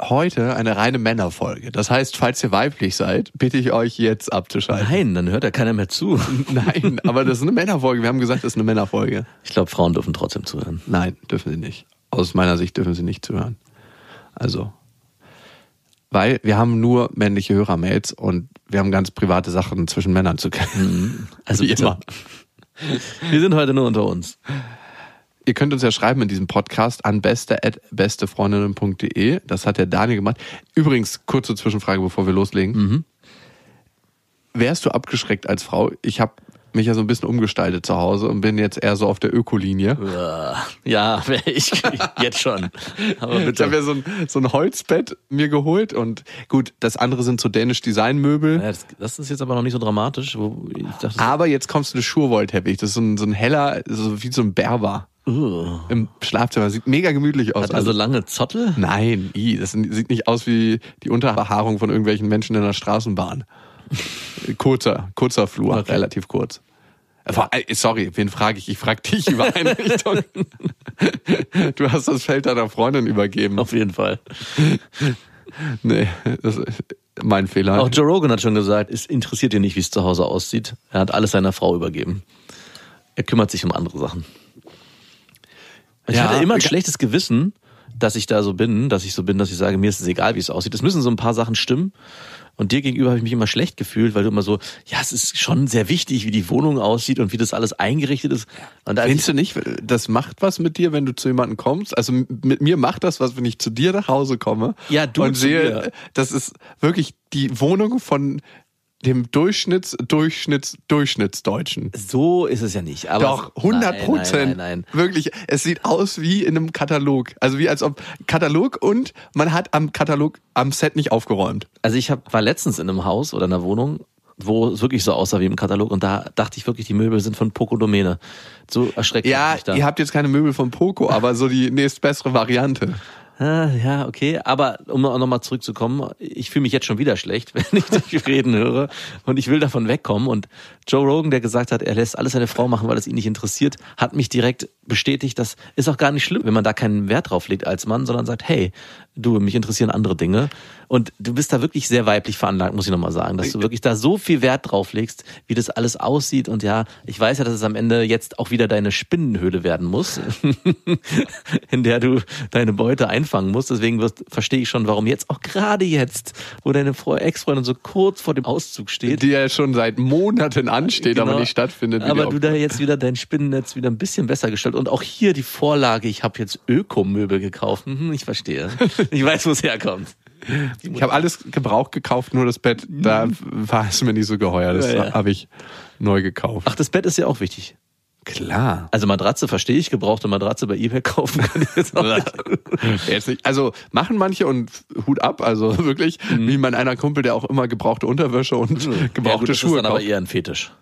heute eine reine Männerfolge. Das heißt, falls ihr weiblich seid, bitte ich euch jetzt abzuschalten. Nein, dann hört ja keiner mehr zu. Nein, aber das ist eine Männerfolge. Wir haben gesagt, das ist eine Männerfolge. Ich glaube, Frauen dürfen trotzdem zuhören. Nein, dürfen sie nicht. Aus meiner Sicht dürfen sie nicht zuhören. Also, weil wir haben nur männliche Hörermails und wir haben ganz private Sachen zwischen Männern zu kennen. Also Wie immer. Wir sind heute nur unter uns. Ihr könnt uns ja schreiben in diesem Podcast an beste.bestefreundinnen.de. Das hat der Daniel gemacht. Übrigens, kurze Zwischenfrage, bevor wir loslegen. Wärst du abgeschreckt als Frau? Ich habe mich ja so ein bisschen umgestaltet zu Hause und bin jetzt eher so auf der Ökolinie. Ja, ich jetzt schon. Aber Ich bitte. habe ja so ein, so ein Holzbett mir geholt und gut, das andere sind so dänisch Designmöbel. Ja, das, das ist jetzt aber noch nicht so dramatisch. Wo ich dachte, Aber jetzt kommst du eine Schurwollteppich. Das ist so ein, so ein heller, so wie so ein Berber uh, im Schlafzimmer. Sieht mega gemütlich aus. hat also alles. lange Zottel? Nein, das sieht nicht aus wie die Unterbehaarung von irgendwelchen Menschen in der Straßenbahn. kurzer, kurzer Flur, Okay. relativ kurz. Äh, äh, Sorry, wen frage ich? Ich frage dich über Einrichtung. du hast das Feld deiner Freundin übergeben. Auf jeden Fall. Nee, das ist mein Fehler. Auch Joe Rogan hat schon gesagt, es interessiert ihn nicht, wie es zu Hause aussieht. Er hat alles seiner Frau übergeben. Er kümmert sich um andere Sachen. Ich Ja, hatte immer ein schlechtes Gewissen, dass ich da so bin, dass ich so bin, dass ich sage, mir ist es egal, wie es aussieht. Es müssen so ein paar Sachen stimmen. Und dir gegenüber habe ich mich immer schlecht gefühlt, weil du immer so, ja, es ist schon sehr wichtig, wie die Wohnung aussieht und wie das alles eingerichtet ist. Und Findest du nicht, das macht was mit dir, wenn du zu jemandem kommst? Also mit mir macht das was, wenn ich zu dir nach Hause komme Ja, du und sehe, mir. das ist wirklich die Wohnung von dem Durchschnitts, Durchschnitts, Durchschnittsdeutschen. so ist es ja nicht. Aber Doch, 100 Nein, Prozent. Nein, nein, Wirklich, es sieht aus wie in einem Katalog. Also wie als ob Katalog und man hat am Katalog, am Set nicht aufgeräumt. Also ich hab, war letztens in einem Haus oder einer Wohnung, wo es wirklich so aussah wie im Katalog und da dachte ich wirklich, die Möbel sind von Poco Domäne. So erschreckend. Ja, mich da. ihr habt jetzt keine Möbel von Poco, aber so die nächstbessere Variante. Ah, ja, okay. Aber um nochmal zurückzukommen, ich fühle mich jetzt schon wieder schlecht, wenn ich dich reden höre und ich will davon wegkommen. Und Joe Rogan, der gesagt hat, er lässt alles seine Frau machen, weil es ihn nicht interessiert, hat mich direkt bestätigt, das ist auch gar nicht schlimm, wenn man da keinen Wert drauf legt als Mann, sondern sagt, hey, du, mich interessieren andere Dinge. Und du bist da wirklich sehr weiblich veranlagt, muss ich nochmal sagen, dass du wirklich da so viel Wert drauf legst, wie das alles aussieht. Und ja, ich weiß ja, dass es am Ende jetzt auch wieder deine Spinnenhöhle werden muss, in der du deine Beute einfangen musst. Deswegen wirst, verstehe ich schon, warum jetzt, auch gerade jetzt, wo deine Ex-Freundin so kurz vor dem Auszug steht, Die ja schon seit Monaten ansteht, aber Genau. nicht stattfindet. Aber du da jetzt wieder dein Spinnennetz wieder ein bisschen besser gestellt. Und auch hier die Vorlage, ich habe jetzt Ökomöbel gekauft. Mhm, ich verstehe. Ich weiß, wo es herkommt. Ich habe alles gebraucht gekauft, nur das Bett, da war es mir nicht so geheuer. Das Mhm. Ja, ja. habe ich neu gekauft. Ach, das Bett ist ja auch wichtig. Klar. Also Matratze verstehe ich, gebrauchte Matratze bei eBay kaufen kann ich jetzt auch nicht. Also machen manche und Hut ab, also wirklich, wie mein einer Kumpel, der auch immer gebrauchte Unterwäsche und Mhm. Ja, gebrauchte gut, das Schuhe ist dann aber kauft. eher ein Fetisch.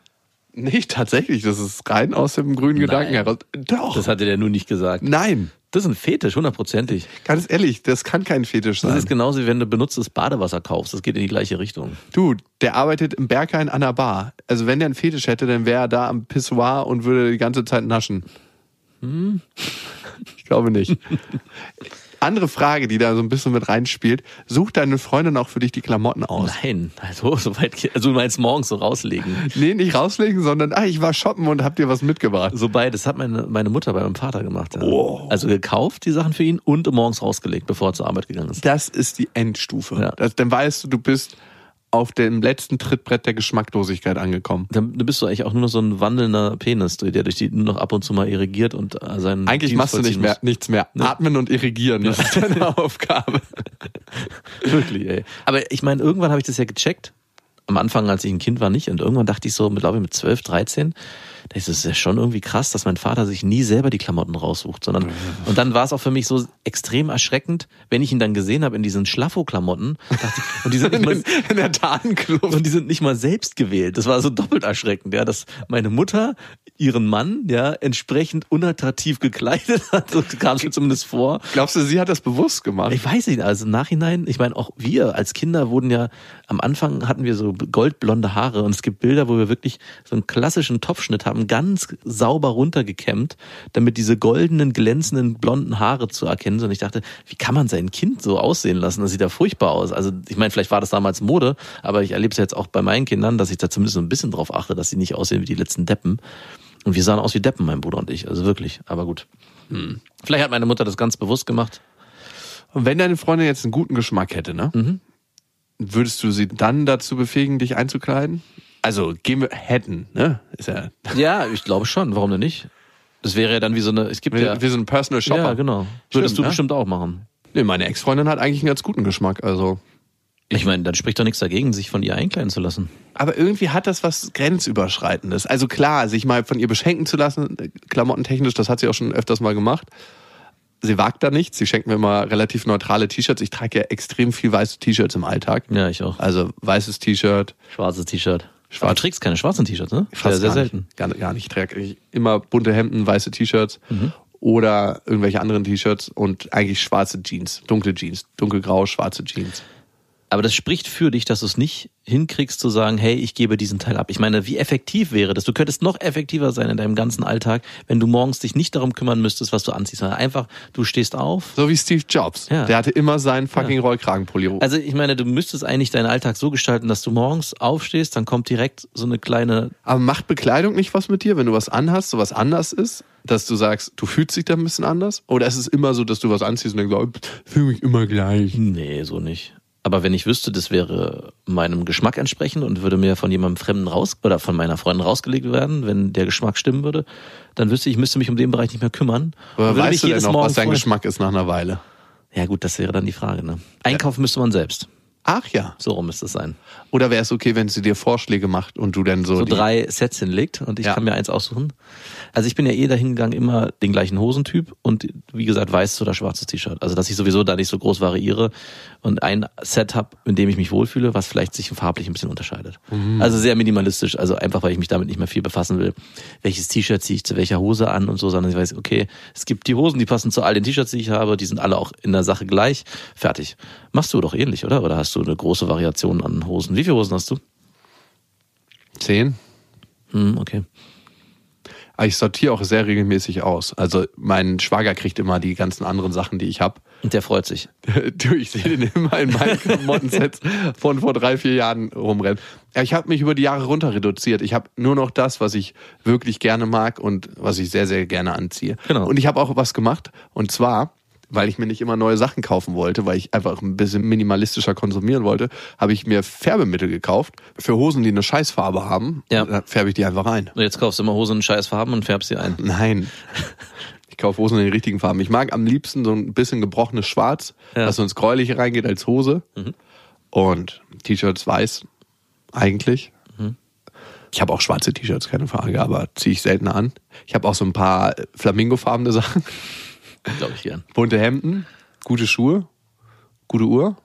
Nicht tatsächlich, das ist rein aus dem grünen Gedanken Nein. heraus. Doch. Das hatte der nur nicht gesagt. Nein, Das ist ein Fetisch, hundertprozentig. ganz ehrlich, das kann kein Fetisch Das sein. ist genauso wie wenn du benutztes Badewasser kaufst. Das geht in die gleiche Richtung. Du, der arbeitet im Berghain an der Bar. Also wenn der einen Fetisch hätte, dann wäre er da am Pissoir und würde die ganze Zeit naschen. Hm? Ich glaube nicht. Andere Frage, die da so ein bisschen mit reinspielt. Sucht deine Freundin auch für dich die Klamotten aus? Nein, also so weit, ge- also du meinst morgens so rauslegen. Nee, nicht rauslegen, sondern ah, ich war shoppen und hab dir was mitgebracht. So beides hat meine, meine Mutter bei meinem Vater gemacht. Ja. Oh. Also gekauft, die Sachen für ihn und morgens rausgelegt, bevor er zur Arbeit gegangen ist. Das ist die Endstufe. Ja. Das, dann weißt du, du bist auf dem letzten Trittbrett der Geschmacklosigkeit angekommen. Dann bist du eigentlich auch nur noch so ein wandelnder Penis, der durch die nur noch ab und zu mal irrigiert und äh, seinen Eigentlich Dienst machst du nicht mehr, nichts mehr. Atmen und irrigieren, das ist deine Aufgabe. Wirklich, ey. Aber ich meine, irgendwann habe ich das ja gecheckt. Am Anfang, als ich ein Kind war, nicht. Und irgendwann dachte ich so, mit, glaube ich, mit 12, 13, Das ist ja schon irgendwie krass, dass mein Vater sich nie selber die Klamotten raussucht, sondern und dann war es auch für mich so extrem erschreckend, wenn ich ihn dann gesehen habe in diesen Schlaffo-Klamotten. Und die sind nicht mal, In der Tarnkluft. und die sind nicht mal selbst gewählt. Das war so doppelt erschreckend, ja, dass meine Mutter ihren Mann ja entsprechend unattraktiv gekleidet hat. So kam es mir zumindest vor. Glaubst du, sie hat das bewusst gemacht? Ich weiß nicht, also im Nachhinein, ich meine, auch wir als Kinder wurden ja, am Anfang hatten wir so goldblonde Haare und es gibt Bilder, wo wir wirklich so einen klassischen Topfschnitt haben, ganz sauber runtergekämmt, damit diese goldenen, glänzenden, blonden Haare zu erkennen sind. Und ich dachte, wie kann man sein Kind so aussehen lassen? Das sieht ja furchtbar aus. Also ich meine, vielleicht war das damals Mode, aber ich erlebe es jetzt auch bei meinen Kindern, dass ich da zumindest so ein bisschen drauf achte, dass sie nicht aussehen wie die letzten Deppen. Und wir sahen aus wie Deppen, mein Bruder und ich. Also wirklich, aber gut. Hm. Vielleicht hat meine Mutter das ganz bewusst gemacht. Und wenn deine Freundin jetzt einen guten Geschmack hätte, ne? Mhm. Würdest du sie dann dazu befähigen, dich einzukleiden? Also, gehen wir, hätten, ne? Ist ja, Ja, ich glaube schon. Warum denn nicht? Das wäre ja dann wie so eine, es gibt wie, ja, wie so ein Personal Shopper. ja genau. Würdest Stimmt, du ne? bestimmt auch machen. Nee, meine Ex-Freundin hat eigentlich einen ganz guten Geschmack, also. Ich meine, dann spricht doch nichts dagegen, sich von ihr einkleiden zu lassen. Aber irgendwie hat das was Grenzüberschreitendes. Also klar, sich mal von ihr beschenken zu lassen, klamottentechnisch, das hat sie auch schon öfters mal gemacht. Sie wagt da nichts. Sie schenkt mir immer relativ neutrale T-Shirts. Ich trage ja extrem viel weiße T-Shirts im Alltag. Ja, ich auch. Also weißes T-Shirt, Schwarzes T-Shirt. Schwarz. Du trägst keine schwarzen T-Shirts, ne? fast sehr gar selten. Nicht, gar, gar nicht. Ich trage eigentlich immer bunte Hemden, weiße T-Shirts oder irgendwelche anderen T-Shirts und eigentlich schwarze Jeans, dunkle Jeans, dunkelgrau, schwarze Jeans. Aber das spricht für dich, dass du es nicht hinkriegst zu sagen, hey, ich gebe diesen Teil ab. Ich meine, wie effektiv wäre das? Du könntest noch effektiver sein in deinem ganzen Alltag, wenn du morgens dich nicht darum kümmern müsstest, was du anziehst, sondern einfach, du stehst auf. So wie Steve Jobs. Ja. Der hatte immer seinen fucking Rollkragenpulli. Also ich meine, du müsstest eigentlich deinen Alltag so gestalten, dass du morgens aufstehst, dann kommt direkt so eine kleine Aber macht Bekleidung nicht was mit dir, wenn du was anhast, so was anders ist? Dass du sagst, du fühlst dich da ein bisschen anders? Oder ist es immer so, dass du was anziehst und denkst, oh, ich fühle mich immer gleich? Nee, so nicht. Aber wenn ich wüsste, das wäre meinem Geschmack entsprechend und würde mir von jemandem Fremden raus oder von meiner Freundin rausgelegt werden, wenn der Geschmack stimmen würde, dann wüsste ich, ich müsste mich um den Bereich nicht mehr kümmern. Mich weißt du denn noch, Morgen was dein. Geschmack ist nach einer Weile? Ja gut, das wäre dann die Frage. Ne? Einkaufen müsste man selbst. Ach ja. So rum müsste es sein. Oder wäre es okay, wenn sie dir Vorschläge macht und du dann so, So drei Sets hinlegt und ich Ja. kann mir eins aussuchen. Also ich bin ja eh dahin gegangen, immer den gleichen Hosentyp und wie gesagt, weißes oder schwarzes T-Shirt. Also dass ich sowieso da nicht so groß variiere und ein Set habe, in dem ich mich wohlfühle, was vielleicht sich farblich ein bisschen unterscheidet. Mhm. Also sehr minimalistisch, also einfach, weil ich mich damit nicht mehr viel befassen will. Welches T-Shirt ziehe ich zu welcher Hose an und so, sondern ich weiß, okay, es gibt die Hosen, die passen zu all den T-Shirts, die ich habe, die sind alle auch in der Sache gleich. Fertig. Machst du doch ähnlich, oder? Oder hast du eine große Variation an Hosen? Wie viele Hosen hast du? zehn. Hm, okay. Aber ich sortiere auch sehr regelmäßig aus. Also mein Schwager kriegt immer die ganzen anderen Sachen, die ich habe. Und der freut sich. Du, ich sehe den immer in meinen Klamottensets von vor drei, vier Jahren rumrennen. Ja, ich habe mich über die Jahre runter reduziert. Ich habe nur noch das, was ich wirklich gerne mag und was ich sehr, sehr gerne anziehe. Genau. Und ich habe auch was gemacht. Und zwar, weil ich mir nicht immer neue Sachen kaufen wollte, weil ich einfach ein bisschen minimalistischer konsumieren wollte, habe ich mir Färbemittel gekauft für Hosen, die eine Scheißfarbe haben. Ja. Dann färbe ich die einfach rein. Und jetzt kaufst du immer Hosen in scheiß Farben und färbst sie ein. Nein. Ich kaufe Hosen in den richtigen Farben. Ich mag am liebsten so ein bisschen gebrochenes Schwarz, Ja. was so ins Gräuliche reingeht als Hose. Und T-Shirts weiß, eigentlich. Ich habe auch schwarze T-Shirts, keine Frage, aber ziehe ich seltener an. Ich habe auch so ein paar flamingofarbene Sachen, Glaube ich gern. bunte Hemden, gute Schuhe, gute Uhr.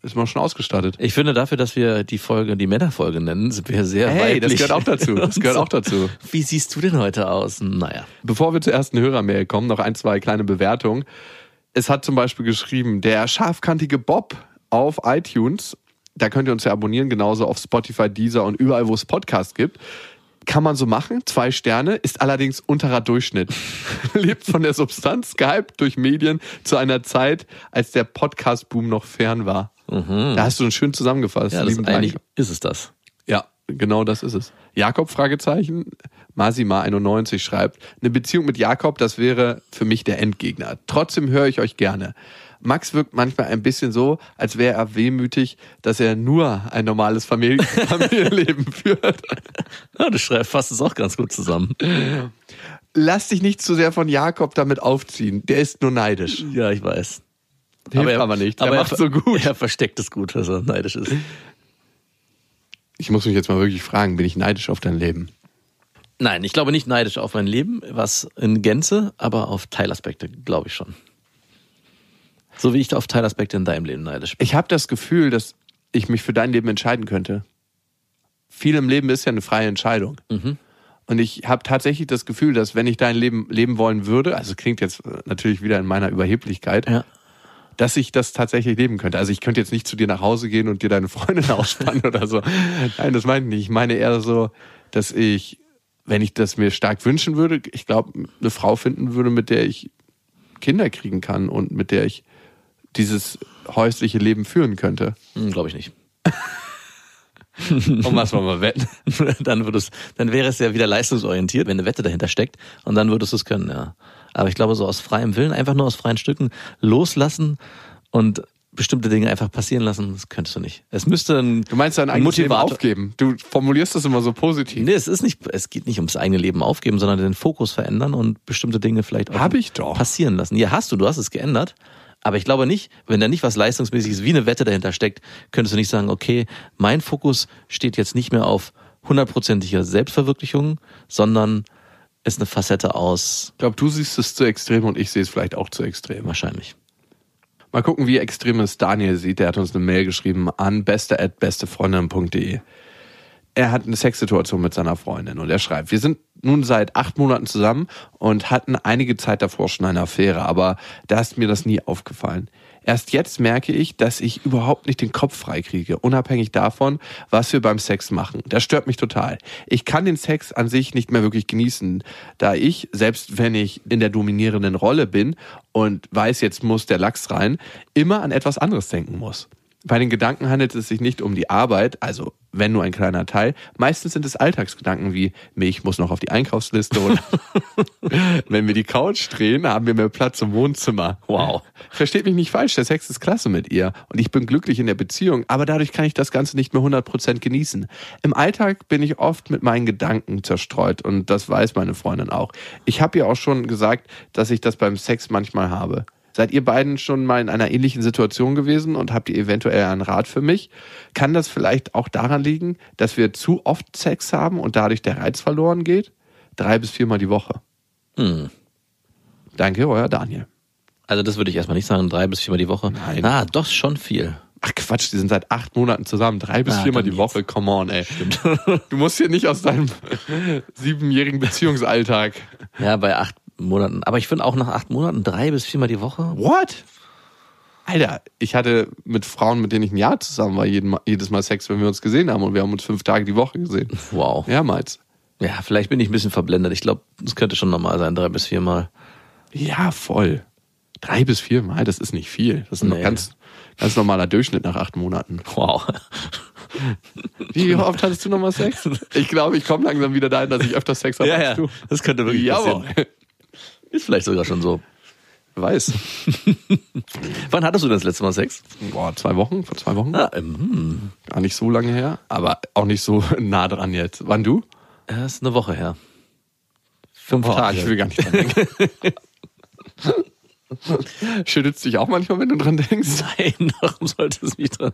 Ist man schon ausgestattet. Ich finde dafür, dass wir die Folge die Männerfolge nennen, sind wir sehr Hey, das weiblich. gehört auch dazu. Das gehört auch dazu. Wie siehst du denn heute aus? Naja. Bevor wir zur ersten Hörermail kommen, noch ein, zwei kleine Bewertungen. Es hat zum Beispiel geschrieben, der scharfkantige Bob auf iTunes, da könnt ihr uns ja abonnieren, genauso auf Spotify, Deezer und überall, wo es Podcasts gibt. Kann man so machen, zwei Sterne, ist allerdings unterer Durchschnitt. Lebt von der Substanz, gehypt durch Medien zu einer Zeit, als der Podcast-Boom noch fern war. Da hast du einen schön zusammengefasst. Ja, das eigentlich Dank. ist es das. Ja, genau das ist es. Jakob Fragezeichen, Masima91 schreibt, eine Beziehung mit Jakob, das wäre für mich der Endgegner. Trotzdem höre ich euch gerne. Max wirkt manchmal ein bisschen so, als wäre er wehmütig, dass er nur ein normales Familien Familienleben führt. Ja, du schreibst fasst es auch ganz gut zusammen. Lass dich nicht zu sehr von Jakob damit aufziehen. Der ist nur neidisch. Ja, ich weiß. Hilft aber, nicht. Er aber macht so gut. Er versteckt es gut, dass er neidisch ist. Ich muss mich jetzt mal wirklich fragen, bin ich neidisch auf dein Leben? Nein, ich glaube nicht neidisch auf mein Leben, was in Gänze, aber auf Teilaspekte glaube ich schon. So wie ich auf Teilaspekte in deinem Leben neidisch bin. Ich habe das Gefühl, dass ich mich für dein Leben entscheiden könnte. Viel im Leben ist ja eine freie Entscheidung. Und ich habe tatsächlich das Gefühl, dass wenn ich dein Leben leben wollen würde, also klingt jetzt natürlich wieder in meiner Überheblichkeit, Ja. dass ich das tatsächlich leben könnte. Also ich könnte jetzt nicht zu dir nach Hause gehen und dir deine Freundin ausspannen oder so. Nein, das meine ich nicht. Ich meine eher so, dass ich, wenn ich das mir stark wünschen würde, ich glaube, eine Frau finden würde, mit der ich Kinder kriegen kann und mit der ich dieses häusliche Leben führen könnte. Hm, glaube ich nicht. Um was wollen wir wetten? dann würdest, dann wäre es ja wieder leistungsorientiert, wenn eine Wette dahinter steckt. Und dann würdest du es können, ja. Aber ich glaube, so aus freiem Willen, einfach nur aus freien Stücken loslassen und bestimmte Dinge einfach passieren lassen, das könntest du nicht. Es müsste ein, Du meinst dein ein eigenes Leben aufgeben. Du formulierst das immer so positiv. Nee, es ist nicht, es geht nicht ums eigene Leben aufgeben, sondern den Fokus verändern und bestimmte Dinge vielleicht auch Hab ich doch. passieren lassen. Ja, hast du, du hast es geändert. Aber ich glaube nicht, wenn da nicht was Leistungsmäßiges wie eine Wette dahinter steckt, könntest du nicht sagen, okay, mein Fokus steht jetzt nicht mehr auf hundertprozentiger Selbstverwirklichung, sondern ist eine Facette aus, Ich glaube, du siehst es zu extrem und ich sehe es vielleicht auch zu extrem. wahrscheinlich. Mal gucken, wie extrem es Daniel sieht. Der hat uns eine Mail geschrieben an beste@bestefreundin.de. Er hat eine Sexsituation mit seiner Freundin und er schreibt, wir sind nun seit acht Monaten zusammen und hatten einige Zeit davor schon eine Affäre, aber da ist mir das nie aufgefallen. Erst jetzt merke ich, dass ich überhaupt nicht den Kopf freikriege, unabhängig davon, was wir beim Sex machen. Das stört mich total. Ich kann den Sex an sich nicht mehr wirklich genießen, da ich, selbst wenn ich in der dominierenden Rolle bin und weiß, jetzt muss der Lachs rein, immer an etwas anderes denken muss. Bei den Gedanken handelt es sich nicht um die Arbeit, also wenn nur ein kleiner Teil. Meistens sind es Alltagsgedanken wie Milch muss noch auf die Einkaufsliste oder wenn wir die Couch drehen, haben wir mehr Platz im Wohnzimmer. Wow. Versteht mich nicht falsch, der Sex ist klasse mit ihr und ich bin glücklich in der Beziehung, aber dadurch kann ich das Ganze nicht mehr 100% genießen. Im Alltag bin ich oft mit meinen Gedanken zerstreut und das weiß meine Freundin auch. Ich habe ihr auch schon gesagt, dass ich das beim Sex manchmal habe. Seid ihr beiden schon mal in einer ähnlichen Situation gewesen und habt ihr eventuell einen Rat für mich? Kann das vielleicht auch daran liegen, dass wir zu oft Sex haben und dadurch der Reiz verloren geht? Drei bis viermal die Woche. Hm. Danke, euer Daniel. Also das würde ich erstmal nicht sagen, drei bis viermal die Woche. Nein. Ah, doch schon viel. Ach Quatsch, die sind seit acht Monaten zusammen. Drei bis Ah, viermal die Woche. Come on, ey. Du musst hier nicht aus deinem siebenjährigen Beziehungsalltag. Ja, bei acht Monaten. Aber ich finde auch nach acht Monaten drei bis viermal die Woche. What? Alter, ich hatte mit Frauen, mit denen ich ein Jahr zusammen war, Mal- jedes Mal Sex, wenn wir uns gesehen haben. Und wir haben uns fünf Tage die Woche gesehen. Wow. Mehrmals. Ja, vielleicht bin ich ein bisschen verblendet. Ich glaube, es könnte schon normal sein, drei bis viermal. Ja, voll. Drei bis viermal, das ist nicht viel. Das ist ein Nee. ganz, ganz normaler Durchschnitt nach acht Monaten. Wow. Wie oft hattest du nochmal Sex? Ich glaube, ich komme langsam wieder dahin, dass ich öfter Sex habe Ja, als ja. du. Das könnte wirklich Jawohl. passieren. Ist vielleicht sogar schon so. Wer weiß. Wann hattest du denn das letzte Mal Sex? Boah, zwei Wochen, vor zwei Wochen. Ah, ähm, hm. Gar nicht so lange her, aber auch nicht so nah dran jetzt. Wann du? Das ist eine Woche her. Fünf Boah, Tage. Ich will gar nicht dran denken. Schüttelst dich auch manchmal, wenn du dran denkst? Nein, warum sollte es mich dran?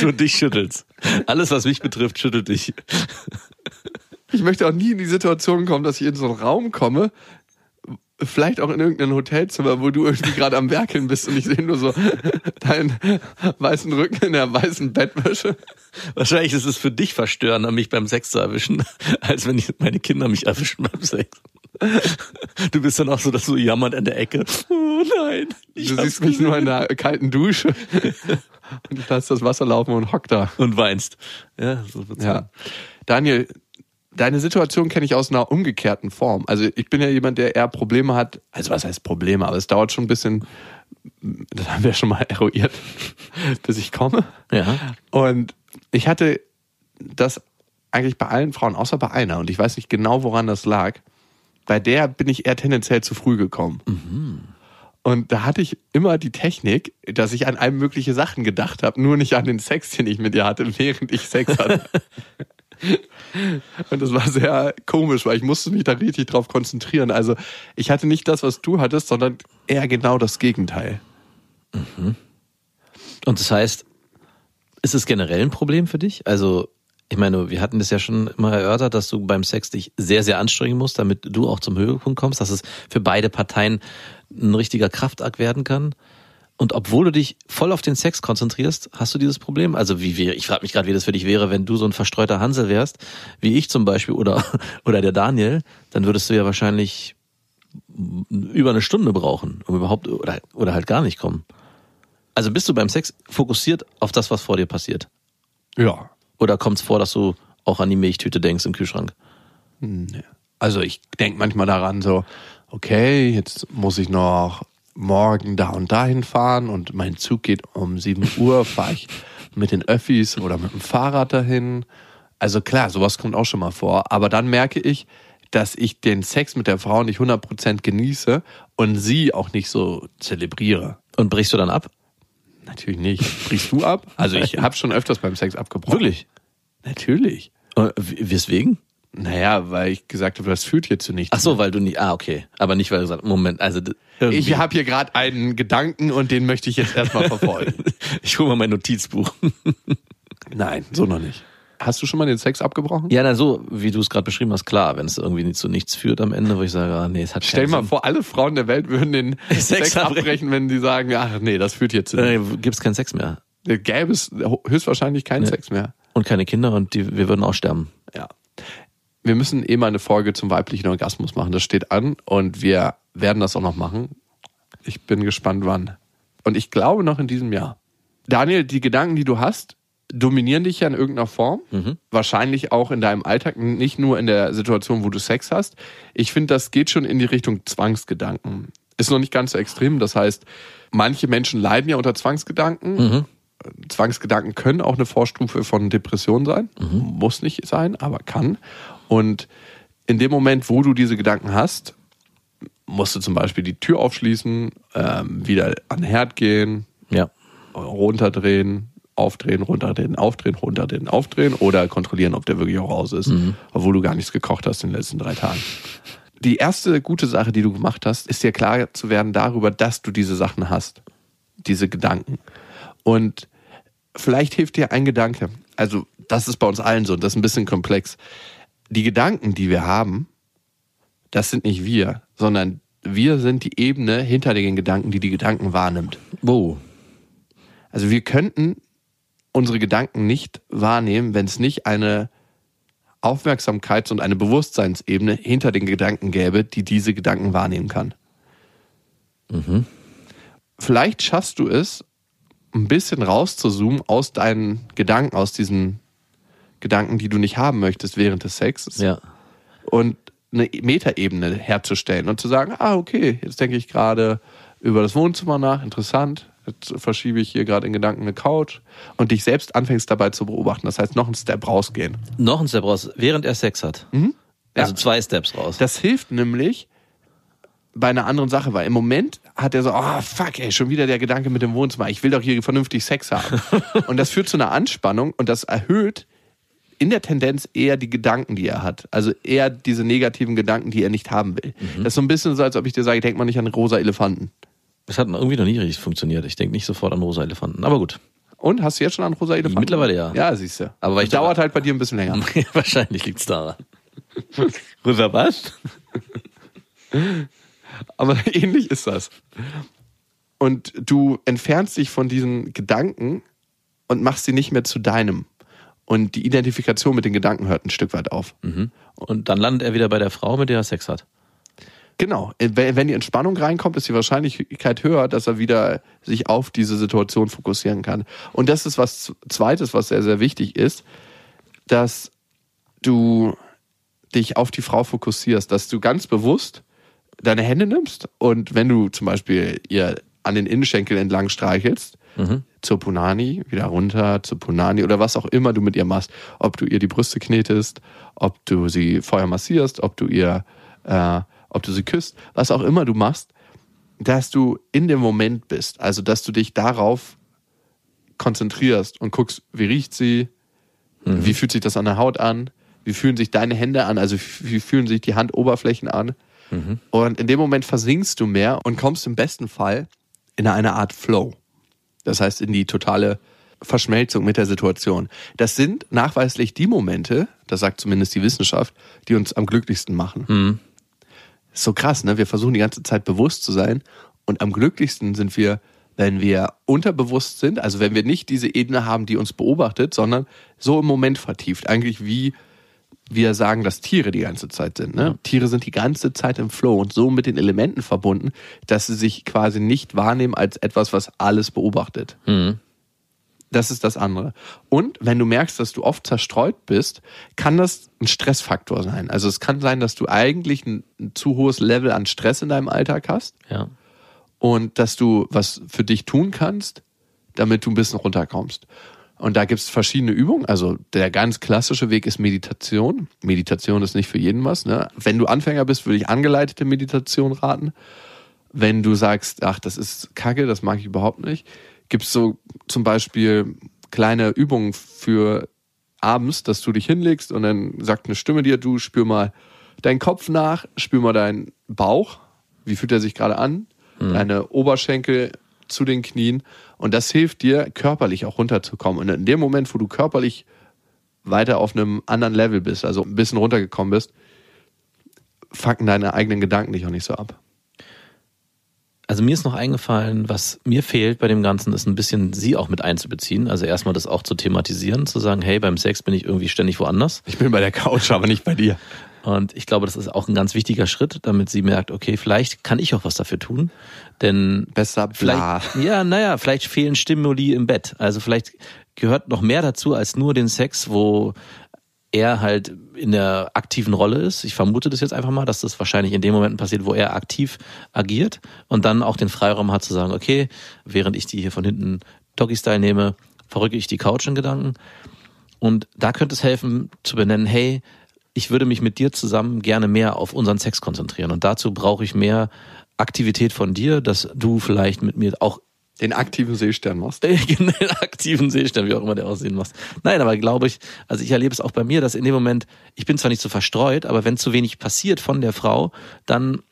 Du dich schüttelst. Alles, was mich betrifft, schüttelt dich. Ich möchte auch nie in die Situation kommen, dass ich in so einen Raum komme, vielleicht auch in irgendein Hotelzimmer, wo du irgendwie gerade am Werkeln bist und ich sehe nur so deinen weißen Rücken in der weißen Bettwäsche. Wahrscheinlich ist es für dich verstörender, mich beim Sex zu erwischen, als wenn ich meine Kinder mich erwischen beim Sex. Du bist dann auch so, dass du jammernd an der Ecke. Oh nein. Du siehst mich nur in der kalten Dusche und ich lasse das Wasser laufen und hock da. und weinst. Ja, so wird's Ja. sein. Daniel, deine Situation kenne ich aus einer umgekehrten Form. Also ich bin ja jemand, der eher Probleme hat. Also was heißt Probleme? Aber es dauert schon ein bisschen, das haben wir schon mal eruiert, bis ich komme. Ja. Und ich hatte das eigentlich bei allen Frauen, außer bei einer. Und ich weiß nicht genau, woran das lag. Bei der bin ich eher tendenziell zu früh gekommen. Und da hatte ich immer die Technik, dass ich an all mögliche Sachen gedacht habe, nur nicht an den Sex, den ich mit ihr hatte, während ich Sex hatte. Und das war sehr komisch, weil ich musste mich da richtig drauf konzentrieren. Also ich hatte nicht das, was du hattest, sondern eher genau das Gegenteil. Und das heißt, ist es generell ein Problem für dich? Also Ich meine, wir hatten das ja schon mal erörtert, dass du beim Sex dich sehr, sehr anstrengen musst, damit du auch zum Höhepunkt kommst, dass es für beide Parteien ein richtiger Kraftakt werden kann. Und obwohl du dich voll auf den Sex konzentrierst, hast du dieses Problem. Also wie wäre, ich frage mich gerade, wie das für dich wäre, wenn du so ein verstreuter Hansel wärst, wie ich zum Beispiel oder, oder der Daniel, dann würdest du ja wahrscheinlich über eine Stunde brauchen, um überhaupt oder, oder halt gar nicht kommen. Also bist du beim Sex fokussiert auf das, was vor dir passiert? Ja. Oder kommt es vor, dass du auch an die Milchtüte denkst im Kühlschrank? Also ich denke manchmal daran so, okay, jetzt muss ich noch morgen da und dahin fahren und mein Zug geht um 7 Uhr, fahre ich mit den Öffis oder mit dem Fahrrad dahin. Also klar, sowas kommt auch schon mal vor. Aber dann merke ich, dass ich den Sex mit der Frau nicht 100% genieße und sie auch nicht so zelebriere. Und brichst du dann ab? Natürlich nicht. Brichst du ab? Also ich habe schon öfters beim Sex abgebrochen. Wirklich? Natürlich. Äh, Weswegen? Naja, weil ich gesagt habe, das führt hier zu nichts. Ach so, weil du nicht. Ah, okay. Aber nicht, weil du gesagt Moment, also irgendwie. Ich habe hier gerade einen Gedanken und den möchte ich jetzt erstmal verfolgen. ich hole mal mein Notizbuch. Nein, so noch nicht. Hast du schon mal den Sex abgebrochen? ja, na so, wie du es gerade beschrieben hast, klar, wenn es irgendwie nicht zu nichts führt am Ende, wo ich sage, ah, nee, es hat Stell mal Sinn. vor, alle Frauen der Welt würden den Sex Sex, abbrechen. abbrechen, wenn die sagen, ach nee, das führt hier zu nichts. gibt's keinen Sex mehr. Gäbe es höchstwahrscheinlich keinen Nee. Sex mehr. Und keine Kinder und die, wir würden auch sterben. Ja. Wir müssen eh mal eine Folge zum weiblichen Orgasmus machen. Das steht an und wir werden das auch noch machen. Ich bin gespannt, wann. Und ich glaube noch in diesem Jahr. Daniel, die Gedanken, die du hast, dominieren dich ja in irgendeiner Form. Wahrscheinlich auch in deinem Alltag, nicht nur in der Situation, wo du Sex hast. Ich finde, das geht schon in die Richtung Zwangsgedanken. Ist noch nicht ganz so extrem. Das heißt, manche Menschen leiden ja unter Zwangsgedanken. Zwangsgedanken können auch eine Vorstufe von Depression sein. Muss nicht sein, aber kann. Und in dem Moment, wo du diese Gedanken hast, musst du zum Beispiel die Tür aufschließen, ähm, wieder an den Herd gehen, Ja. runterdrehen, aufdrehen, runterdrehen, aufdrehen, runterdrehen, aufdrehen oder kontrollieren, ob der wirklich auch raus ist, obwohl du gar nichts gekocht hast in den letzten drei Tagen. Die erste gute Sache, die du gemacht hast, ist dir klar zu werden darüber, dass du diese Sachen hast, diese Gedanken. Und vielleicht hilft dir ein Gedanke. Also, das ist bei uns allen so, und das ist ein bisschen komplex. Die Gedanken, die wir haben, das sind nicht wir, sondern wir sind die Ebene hinter den Gedanken, die die Gedanken wahrnimmt. Wow. Also wir könnten unsere Gedanken nicht wahrnehmen, wenn es nicht eine Aufmerksamkeits- und eine Bewusstseinsebene hinter den Gedanken gäbe, die diese Gedanken wahrnehmen kann. Vielleicht schaffst du es, ein bisschen rauszuzoomen aus deinen Gedanken, aus diesen Gedanken, die du nicht haben möchtest während des Sexes Ja. und eine Metaebene herzustellen und zu sagen, ah, okay, jetzt denke ich gerade über das Wohnzimmer nach, interessant, jetzt verschiebe ich hier gerade in Gedanken eine Couch und dich selbst anfängst dabei zu beobachten. Das heißt, noch einen Step rausgehen. Noch ein Step raus, während er Sex hat. Also Ja. zwei Steps raus. Das hilft nämlich bei einer anderen Sache, weil im Moment hat er so, oh fuck, ey, schon wieder der Gedanke mit dem Wohnzimmer, ich will doch hier vernünftig Sex haben. und das führt zu einer Anspannung und das erhöht in der Tendenz eher die Gedanken, die er hat. Also eher diese negativen Gedanken, die er nicht haben will. Das ist so ein bisschen so, als ob ich dir sage, denk mal nicht an rosa Elefanten. Das hat irgendwie noch nie richtig funktioniert. Ich denke nicht sofort an rosa Elefanten. Aber gut. Und hast du jetzt schon an rosa Elefanten? Mittlerweile ja. Ja, siehst du. Aber ich das dauert halt bei dir ein bisschen länger. Wahrscheinlich liegt's daran. Rosa was? Aber ähnlich ist das. Und du entfernst dich von diesen Gedanken und machst sie nicht mehr zu deinem. Und die Identifikation mit den Gedanken hört ein Stück weit auf. Und dann landet er wieder bei der Frau, mit der er Sex hat. Genau. Wenn wenn die Entspannung reinkommt, ist die Wahrscheinlichkeit höher, dass er wieder sich auf diese Situation fokussieren kann. Und das ist was Zweites, was sehr, sehr wichtig ist, dass du dich auf die Frau fokussierst, dass du ganz bewusst deine Hände nimmst und wenn du zum Beispiel ihr an den Innenschenkel entlang streichelst, zur Punani, wieder runter zur Punani oder was auch immer du mit ihr machst, ob du ihr die Brüste knetest, ob du sie vorher massierst, ob du ihr, äh, ob du sie küsst, was auch immer du machst, dass du in dem Moment bist, also dass du dich darauf konzentrierst und guckst, wie riecht sie, wie fühlt sich das an der Haut an, wie fühlen sich deine Hände an, also wie fühlen sich die Handoberflächen an. Und in dem Moment versinkst du mehr und kommst im besten Fall in eine Art Flow. Das heißt, in die totale Verschmelzung mit der Situation. Das sind nachweislich die Momente, das sagt zumindest die Wissenschaft, die uns am glücklichsten machen. Mhm. Ist so krass, ne? Wir versuchen die ganze Zeit bewusst zu sein und am glücklichsten sind wir, wenn wir unterbewusst sind, also wenn wir nicht diese Ebene haben, die uns beobachtet, sondern so im Moment vertieft. Eigentlich wie wir sagen, dass Tiere die ganze Zeit sind. Ne? Tiere sind die ganze Zeit im Flow und so mit den Elementen verbunden, dass sie sich quasi nicht wahrnehmen als etwas, was alles beobachtet. Mhm. Das ist das andere. Und wenn du merkst, dass du oft zerstreut bist, kann das ein Stressfaktor sein. Also es kann sein, dass du eigentlich ein, ein zu hohes Level an Stress in deinem Alltag hast Ja. und dass du was für dich tun kannst, damit du ein bisschen runterkommst. Und da gibt's verschiedene Übungen. Also der ganz klassische Weg ist Meditation. Meditation ist nicht für jeden was. Ne? Wenn du Anfänger bist, würde ich angeleitete Meditation raten. Wenn du sagst, ach, das ist Kacke, das mag ich überhaupt nicht, gibt's so zum Beispiel kleine Übungen für abends, dass du dich hinlegst und dann sagt eine Stimme dir, du spür mal deinen Kopf nach, spür mal deinen Bauch, wie fühlt er sich gerade an, deine Oberschenkel zu den Knien und das hilft dir körperlich auch runterzukommen und in dem Moment, wo du körperlich weiter auf einem anderen Level bist, also ein bisschen runtergekommen bist, fucken deine eigenen Gedanken dich auch nicht so ab. Also mir ist noch eingefallen, was mir fehlt bei dem Ganzen, ist ein bisschen sie auch mit einzubeziehen. Also erstmal das auch zu thematisieren, zu sagen, hey, beim Sex bin ich irgendwie ständig woanders. Ich bin bei der Couch, aber nicht bei dir. Und ich glaube, das ist auch ein ganz wichtiger Schritt, damit sie merkt, okay, vielleicht kann ich auch was dafür tun. Denn Besser bla. vielleicht, ja, naja, vielleicht fehlen Stimuli im Bett. Also vielleicht gehört noch mehr dazu als nur den Sex, wo er halt in der aktiven Rolle ist. Ich vermute das jetzt einfach mal, dass das wahrscheinlich in den Momenten passiert, wo er aktiv agiert und dann auch den Freiraum hat zu sagen, okay, während ich die hier von hinten Doggy-Style nehme, verrücke ich die Couch in Gedanken. Und da könnte es helfen zu benennen, hey, ich würde mich mit dir zusammen gerne mehr auf unseren Sex konzentrieren. Und dazu brauche ich mehr Aktivität von dir, dass du vielleicht mit mir auch Den aktiven Seestern machst. den aktiven Seestern, wie auch immer der aussehen muss. Nein, aber glaube ich, also ich erlebe es auch bei mir, dass in dem Moment, ich bin zwar nicht so verstreut, aber wenn zu wenig passiert von der Frau, dann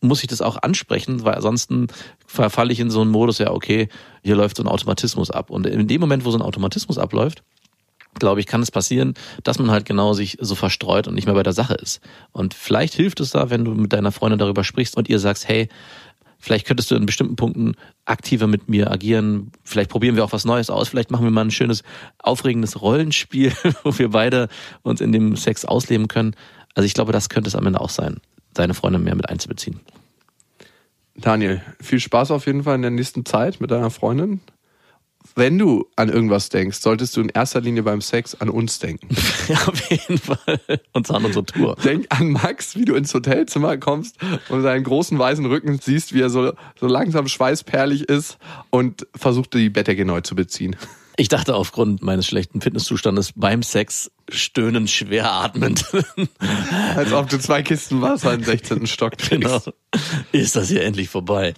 muss ich das auch ansprechen, weil ansonsten verfalle ich in so einen Modus, ja, okay, hier läuft so ein Automatismus ab. Und in dem Moment, wo so ein Automatismus abläuft, glaube ich, kann es passieren, dass man halt genau sich so verstreut und nicht mehr bei der Sache ist. Und vielleicht hilft es da, wenn du mit deiner Freundin darüber sprichst und ihr sagst, hey, vielleicht könntest du in bestimmten Punkten aktiver mit mir agieren. Vielleicht probieren wir auch was Neues aus. Vielleicht machen wir mal ein schönes, aufregendes Rollenspiel, wo wir beide uns in dem Sex ausleben können. Also ich glaube, das könnte es am Ende auch sein, deine Freundin mehr mit einzubeziehen. Daniel, viel Spaß auf jeden Fall in der nächsten Zeit mit deiner Freundin. Wenn du an irgendwas denkst, solltest du in erster Linie beim Sex an uns denken. Ja, auf jeden Fall. Und zwar an unserer Tour. Denk an Max, wie du ins Hotelzimmer kommst und seinen großen weißen Rücken siehst, wie er so, so langsam schweißperlig ist und versucht, die Bettdecke neu zu beziehen. Ich dachte aufgrund meines schlechten Fitnesszustandes beim Sex stöhnend, schwer atmend. Als ob du zwei Kisten Wasser im 16. Stock trinkst. genau. Ist das hier endlich vorbei?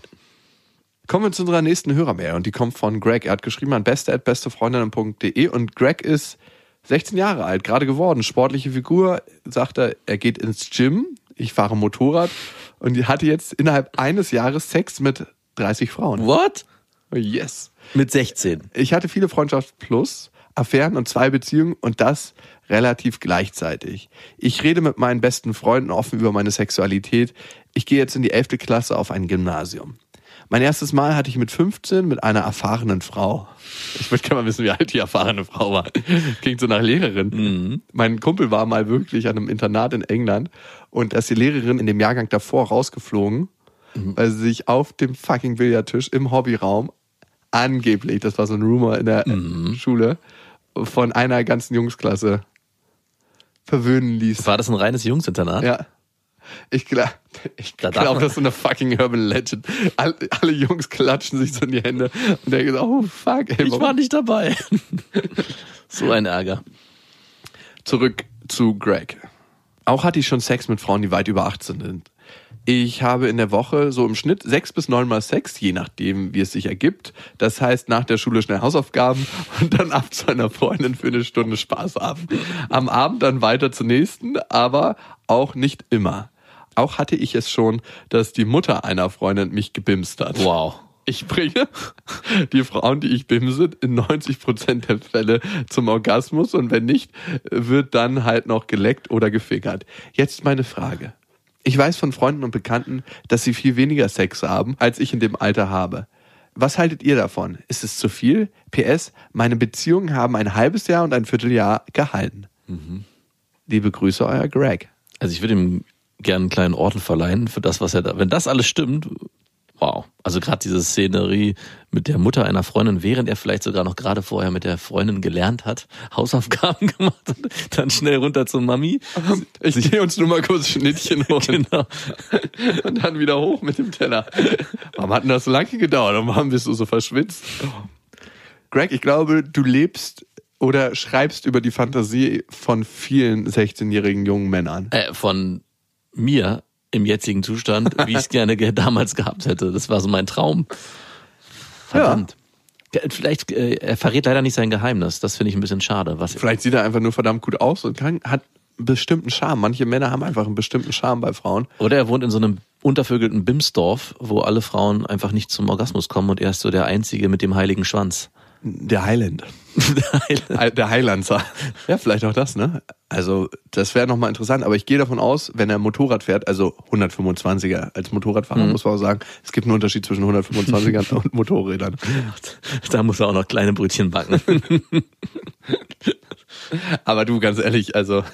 Kommen wir zu unserer nächsten Hörermail und die kommt von Greg. Er hat geschrieben an beste.bestefreundinnen.de und Greg ist 16 Jahre alt, gerade geworden, sportliche Figur, sagt er, er geht ins Gym, ich fahre Motorrad und hatte jetzt innerhalb eines Jahres Sex mit 30 Frauen. What? Yes. Mit 16. Ich hatte viele Freundschaft plus, Affären und zwei Beziehungen und das relativ gleichzeitig. Ich rede mit meinen besten Freunden offen über meine Sexualität. Ich gehe jetzt in die 11. Klasse auf ein Gymnasium. Mein erstes Mal hatte ich mit 15 mit einer erfahrenen Frau. Ich würde gerne mal wissen, wie alt die erfahrene Frau war. Klingt so nach Lehrerin. Mein Kumpel war mal wirklich an einem Internat in England und da ist die Lehrerin in dem Jahrgang davor rausgeflogen, weil sie sich auf dem fucking Billardtisch im Hobbyraum angeblich, das war so ein Rumor in der Schule, von einer ganzen Jungsklasse verwöhnen ließ. War das ein reines Jungsinternat? Ja. Ich glaube, ich Da darf glaub, man- das ist so eine fucking Urban Legend. Alle, alle Jungs klatschen sich so in die Hände und denken so, oh fuck, ey, Ich war nicht dabei. so ein Ärger. Zurück zu Greg. Auch hatte ich schon Sex mit Frauen, die weit über 18 sind. Ich habe in der Woche so im Schnitt sechs bis neun Mal Sex, je nachdem, wie es sich ergibt. Das heißt, nach der Schule schnell Hausaufgaben und dann ab zu einer Freundin für eine Stunde Spaß haben. Am Abend dann weiter zur nächsten, aber auch nicht immer. Auch hatte ich es schon, dass die Mutter einer Freundin mich gebimst hat. Wow. Ich bringe die Frauen, die ich bimse, in 90% der Fälle zum Orgasmus und wenn nicht, wird dann halt noch geleckt oder gefickert. Jetzt meine Frage. Ich weiß von Freunden und Bekannten, dass sie viel weniger Sex haben, als ich in dem Alter habe. Was haltet ihr davon? Ist es zu viel? PS, meine Beziehungen haben ein halbes Jahr und ein Vierteljahr gehalten. Liebe Grüße, euer Greg. Also ich würde ihm gerne einen kleinen Orden verleihen für das, was er da. Wenn das alles stimmt, wow. Also gerade diese Szenerie mit der Mutter einer Freundin, während er vielleicht sogar noch gerade vorher mit der Freundin gelernt hat, Hausaufgaben gemacht und dann schnell runter zur Mami. Ich gehe uns nur mal kurz Schnittchen holen. Genau. Und dann wieder hoch mit dem Teller. Warum hat denn das so lange gedauert? Und warum bist du so verschwitzt? Greg, ich glaube, du lebst oder schreibst über die Fantasie von vielen 16-jährigen jungen Männern. Äh, von mir im jetzigen Zustand, wie ich es gerne ge- damals gehabt hätte. Das war so mein Traum. Verdammt. Ja, Vielleicht, äh, er verrät leider nicht sein Geheimnis. Das finde ich ein bisschen schade. Was, Vielleicht sieht er einfach nur verdammt gut aus und kann, hat einen bestimmten Charme. Manche Männer haben einfach einen bestimmten Charme bei Frauen. oder er wohnt in so einem untervögelten Bimsdorf, wo alle Frauen einfach nicht zum Orgasmus kommen und er ist so der Einzige mit dem heiligen Schwanz. Der Highland. Der Highlandser. Ja, vielleicht auch das, ne? Also, das wäre nochmal interessant. Aber ich gehe davon aus, wenn er Motorrad fährt, also 125er als Motorradfahrer, muss man auch sagen, es gibt einen Unterschied zwischen 125ern und Motorrädern. da muss er auch noch kleine Brötchen backen. Aber du, ganz ehrlich, also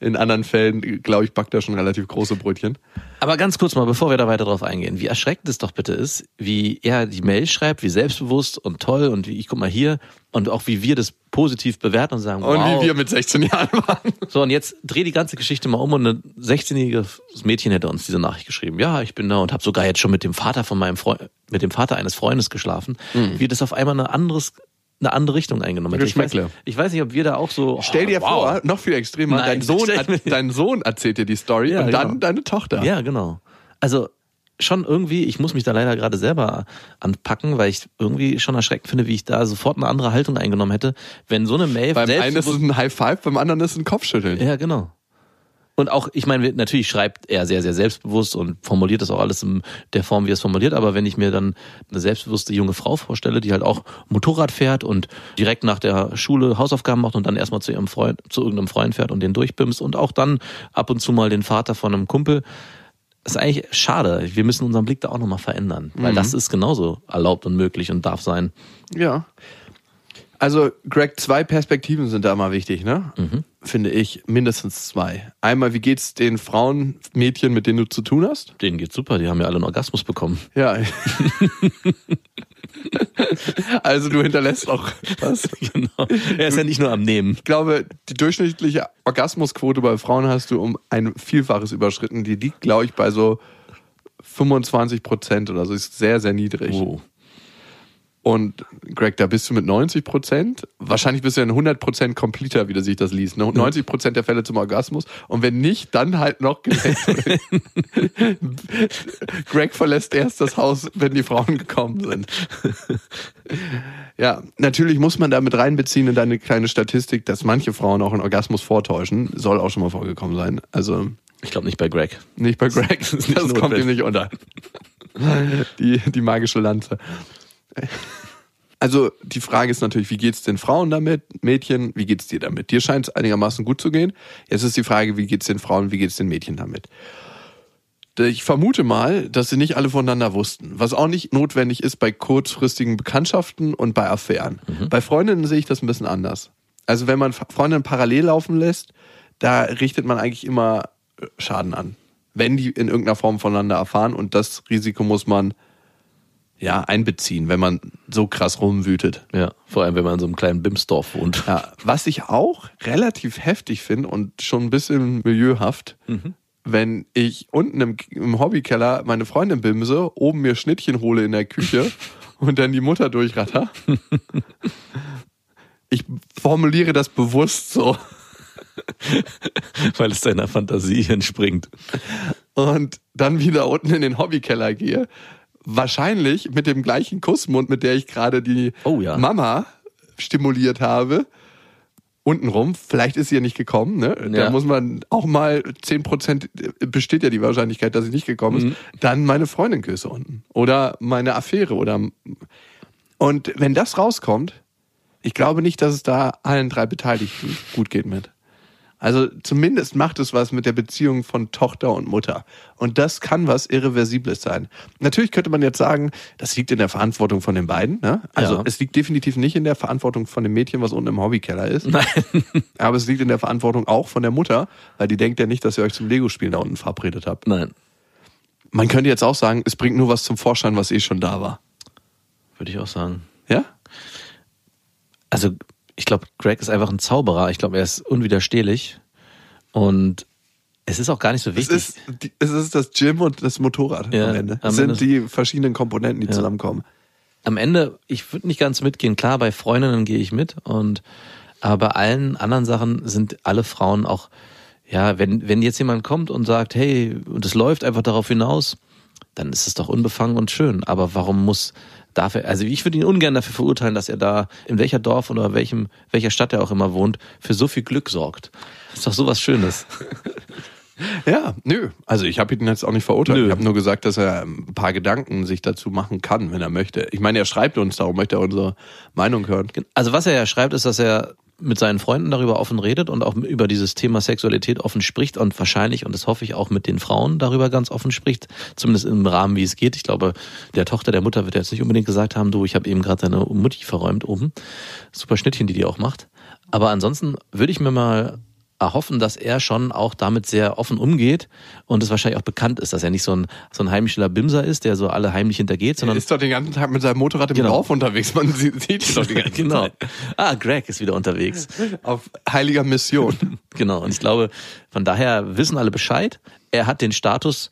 in anderen Fällen, glaube ich, backt er schon relativ große Brötchen. Aber ganz kurz mal, bevor wir da weiter drauf eingehen, wie erschreckend es doch bitte ist, wie er die Mail schreibt, wie selbstbewusst und toll und wie ich guck mal hier und auch wie wir das positiv bewerten und sagen, Und wow. wie wir mit 16 Jahren waren. So, und jetzt dreh die ganze Geschichte mal um und ein 16-jähriges Mädchen hätte uns diese Nachricht geschrieben. Ja, ich bin da und habe sogar jetzt schon mit dem Vater von meinem Freund, mit dem Vater eines Freundes geschlafen. Wie das auf einmal eine anderes, eine andere Richtung eingenommen hat. Ich weiß, ich weiß nicht, ob wir da auch so. Stell dir oh, wow. vor, noch viel extremer, Nein, dein, Sohn, dein Sohn erzählt dir die Story Ja, und dann genau. deine Tochter. Ja, genau. Also schon irgendwie, ich muss mich da leider gerade selber anpacken, weil ich irgendwie schon erschreckt finde, wie ich da sofort eine andere Haltung eingenommen hätte, wenn so eine Mail Beim einen ist es ein High Five, beim anderen ist es ein Kopfschütteln. Ja, genau. Und auch, ich meine, natürlich schreibt er sehr, sehr selbstbewusst und formuliert das auch alles in der Form, wie er es formuliert. Aber wenn ich mir dann eine selbstbewusste junge Frau vorstelle, die halt auch Motorrad fährt und direkt nach der Schule Hausaufgaben macht und dann erstmal zu ihrem Freund, zu irgendeinem Freund fährt und den durchbimst und auch dann ab und zu mal den Vater von einem Kumpel, ist eigentlich schade. Wir müssen unseren Blick da auch nochmal verändern, weil das ist genauso erlaubt und möglich und darf sein. Ja. Also, Greg, zwei Perspektiven sind da mal wichtig, ne? Finde ich. Mindestens zwei. Einmal, wie geht's den Frauen, Mädchen, mit denen du zu tun hast? Denen geht's super, die haben ja alle einen Orgasmus bekommen. Ja. also, du hinterlässt auch was. Genau. Er ist ja nicht nur am Nehmen. Ich glaube, die durchschnittliche Orgasmusquote bei Frauen hast du um ein Vielfaches überschritten. Die liegt, glaube ich, bei so 25 Prozent oder so. Ist sehr, sehr niedrig. Oh. Und Greg, da bist du mit 90 Prozent. Wahrscheinlich bist du ja ein 100 Prozent Completer, wie du sich das liest. Ne? 90 Prozent der Fälle zum Orgasmus. Und wenn nicht, dann halt noch geleckt. Greg verlässt erst das Haus, wenn die Frauen gekommen sind. Ja, natürlich muss man da mit reinbeziehen in deine kleine Statistik, dass manche Frauen auch einen Orgasmus vortäuschen. Soll auch schon mal vorgekommen sein. Also Ich glaube nicht bei Greg. nicht bei Greg. Das, nicht kommt ihm nicht unter. Die, die magische Lanze. Also die Frage ist natürlich, wie geht's den Frauen damit? Mädchen, wie geht's dir damit? Dir scheint es einigermaßen gut zu gehen. Jetzt ist die Frage, wie geht's den Frauen, wie geht's den Mädchen damit? Ich vermute mal, dass sie nicht alle voneinander wussten. Was auch nicht notwendig ist bei kurzfristigen Bekanntschaften und bei Affären. Bei Freundinnen sehe ich das ein bisschen anders. Also wenn man Freundinnen parallel laufen lässt, da richtet man eigentlich immer äh, Schaden an. Wenn die in irgendeiner Form voneinander erfahren und das Risiko muss man ja einbeziehen, wenn man so krass rumwütet. Ja, vor allem, wenn man in so einem kleinen Bimsdorf wohnt. Ja, was ich auch relativ heftig finde und schon ein bisschen milieuhaft, wenn ich unten im, im Hobbykeller meine Freundin bimse, oben mir Schnittchen hole in der Küche und dann die Mutter durchratter. Ich formuliere das bewusst so. weil es deiner Fantasie entspringt. und dann wieder unten in den Hobbykeller gehe, wahrscheinlich mit dem gleichen Kussmund, mit der ich gerade die Oh ja. Mama stimuliert habe untenrum. Vielleicht ist sie ja nicht gekommen. Ne? Da Ja. muss man auch mal 10% besteht ja die Wahrscheinlichkeit, dass sie nicht gekommen ist. Mhm. Dann meine Freundin küsse unten. Oder meine Affäre. Oder Und wenn das rauskommt, ich glaube nicht, dass es da allen drei Beteiligten gut geht mit. Also zumindest macht es was mit der Beziehung von Tochter und Mutter. Und das kann was Irreversibles sein. Natürlich könnte man jetzt sagen, das liegt in der Verantwortung von den beiden. Ne? Also Ja. es liegt definitiv nicht in der Verantwortung von dem Mädchen, was unten im Hobbykeller ist. Nein. Aber es liegt in der Verantwortung auch von der Mutter, weil die denkt ja nicht, dass ihr euch zum Lego-Spielen da unten verabredet habt. Nein, Man könnte jetzt auch sagen, es bringt nur was zum Vorschein, was eh schon da war. würde ich auch sagen. Ja? Also, ich glaube, Greg ist einfach ein Zauberer. Ich glaube, er ist unwiderstehlich. Und es ist auch gar nicht so Es wichtig. ist, die, es ist das Gym und das Motorrad Ja, am Ende. Es sind Ende- die verschiedenen Komponenten, die zusammenkommen. am Ende, ich würde nicht ganz mitgehen. Klar, bei Freundinnen gehe ich mit und aber bei allen anderen Sachen sind alle Frauen auch, ja, wenn, wenn jetzt jemand kommt und sagt, hey, und es läuft einfach darauf hinaus, dann ist es doch unbefangen und schön. Aber warum muss dafür, also ich würde ihn ungern dafür verurteilen, dass er da in welcher Dorf oder welchem, welcher Stadt er auch immer wohnt, für so viel Glück sorgt. Das ist doch sowas Schönes. Ja, nö. Also ich habe ihn jetzt auch nicht verurteilt. Nö. Ich habe nur gesagt, dass er ein paar Gedanken sich dazu machen kann, wenn er möchte. Ich meine, er schreibt uns, darum möchte er unsere Meinung hören. Also was er ja schreibt, ist, dass er mit seinen Freunden darüber offen redet und auch über dieses Thema Sexualität offen spricht und wahrscheinlich, und das hoffe ich auch mit den Frauen darüber ganz offen spricht, zumindest im Rahmen, wie es geht. Ich glaube, der Tochter der Mutter wird jetzt nicht unbedingt gesagt haben, du, ich habe eben gerade deine Mutti verräumt oben. Super Schnittchen, die die auch macht. Aber ansonsten würde ich mir mal erhoffen, dass er schon auch damit sehr offen umgeht und es wahrscheinlich auch bekannt ist, dass er nicht so ein, so ein heimlicher Bimser ist, der so alle heimlich hintergeht, Er sondern ist doch den ganzen Tag mit seinem Motorrad im Genau. Dorf unterwegs. Man sieht, sieht ihn doch die ganze genau. Zeit. Ah, Greg ist wieder unterwegs. Auf heiliger Mission. Genau. Und ich glaube, von daher wissen alle Bescheid. Er hat den Status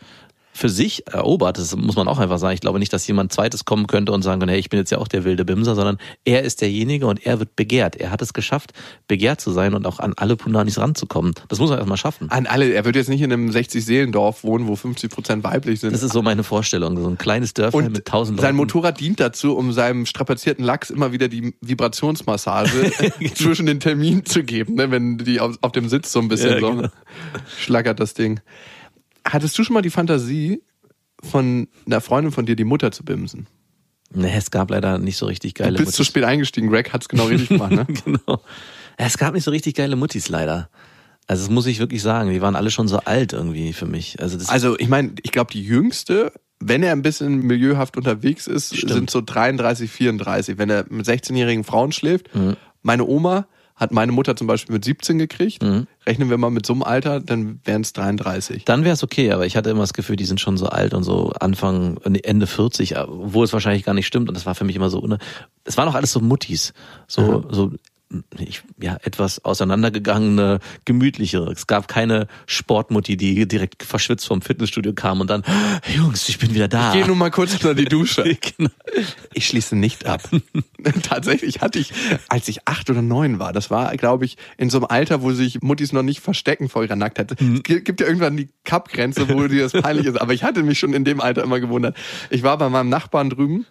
für sich erobert. Das muss man auch einfach sagen. Ich glaube nicht, dass jemand zweites kommen könnte und sagen kann, hey, ich bin jetzt ja auch der wilde Bimser, sondern er ist derjenige und er wird begehrt. Er hat es geschafft, begehrt zu sein und auch an alle Punanis ranzukommen. Das muss man erstmal schaffen. An alle, er wird jetzt nicht in einem 60-Seelendorf wohnen, wo 50 Prozent weiblich sind. Das ist so meine Vorstellung. So ein kleines Dörfchen und mit tausend Leuten. sein Motorrad dient dazu, um seinem strapazierten Lachs immer wieder die Vibrationsmassage zwischen den Terminen zu geben, ne? wenn die auf, auf dem Sitz so ein bisschen Ja, so genau. schlackert das Ding. Hattest du schon mal die Fantasie, von einer Freundin von dir die Mutter zu bimsen? Nee, es gab leider nicht so richtig Du geile bist zu Muttis. spät eingestiegen, Greg hat's genau richtig gemacht, ne? genau. Es gab nicht so richtig geile Muttis leider. Also das muss ich wirklich sagen. Die waren alle schon so alt irgendwie für mich. Also das Also ich meine, ich glaube, die jüngste, wenn er ein bisschen milieuhaft unterwegs ist, Stimmt. sind so 33, 34. Wenn er mit 16-jährigen Frauen schläft. Mhm. Meine Oma hat meine Mutter zum Beispiel mit 17 gekriegt. Mhm. Rechnen wir mal mit so einem Alter, dann wären es 33. Dann wäre es okay, aber ich hatte immer das Gefühl, die sind schon so alt und so Anfang, Ende 40, wo es wahrscheinlich gar nicht stimmt. Und das war für mich immer so, une es waren auch alles so Muttis, so, so ich, ja, etwas auseinandergegangene, gemütlichere. Es gab keine Sportmutti, die direkt verschwitzt vom Fitnessstudio kam und dann, Jungs, ich bin wieder da. Geh nur mal kurz unter die Dusche. genau. Ich schließe nicht ab. Tatsächlich hatte ich, als ich acht oder neun war, das war, glaube ich, in so einem Alter, wo sich Muttis noch nicht verstecken vor ihrer Nacktheit. Es gi- gibt ja irgendwann die Kappgrenze, wo dir das peinlich ist. Aber ich hatte mich schon in dem Alter immer gewundert. Ich war bei meinem Nachbarn drüben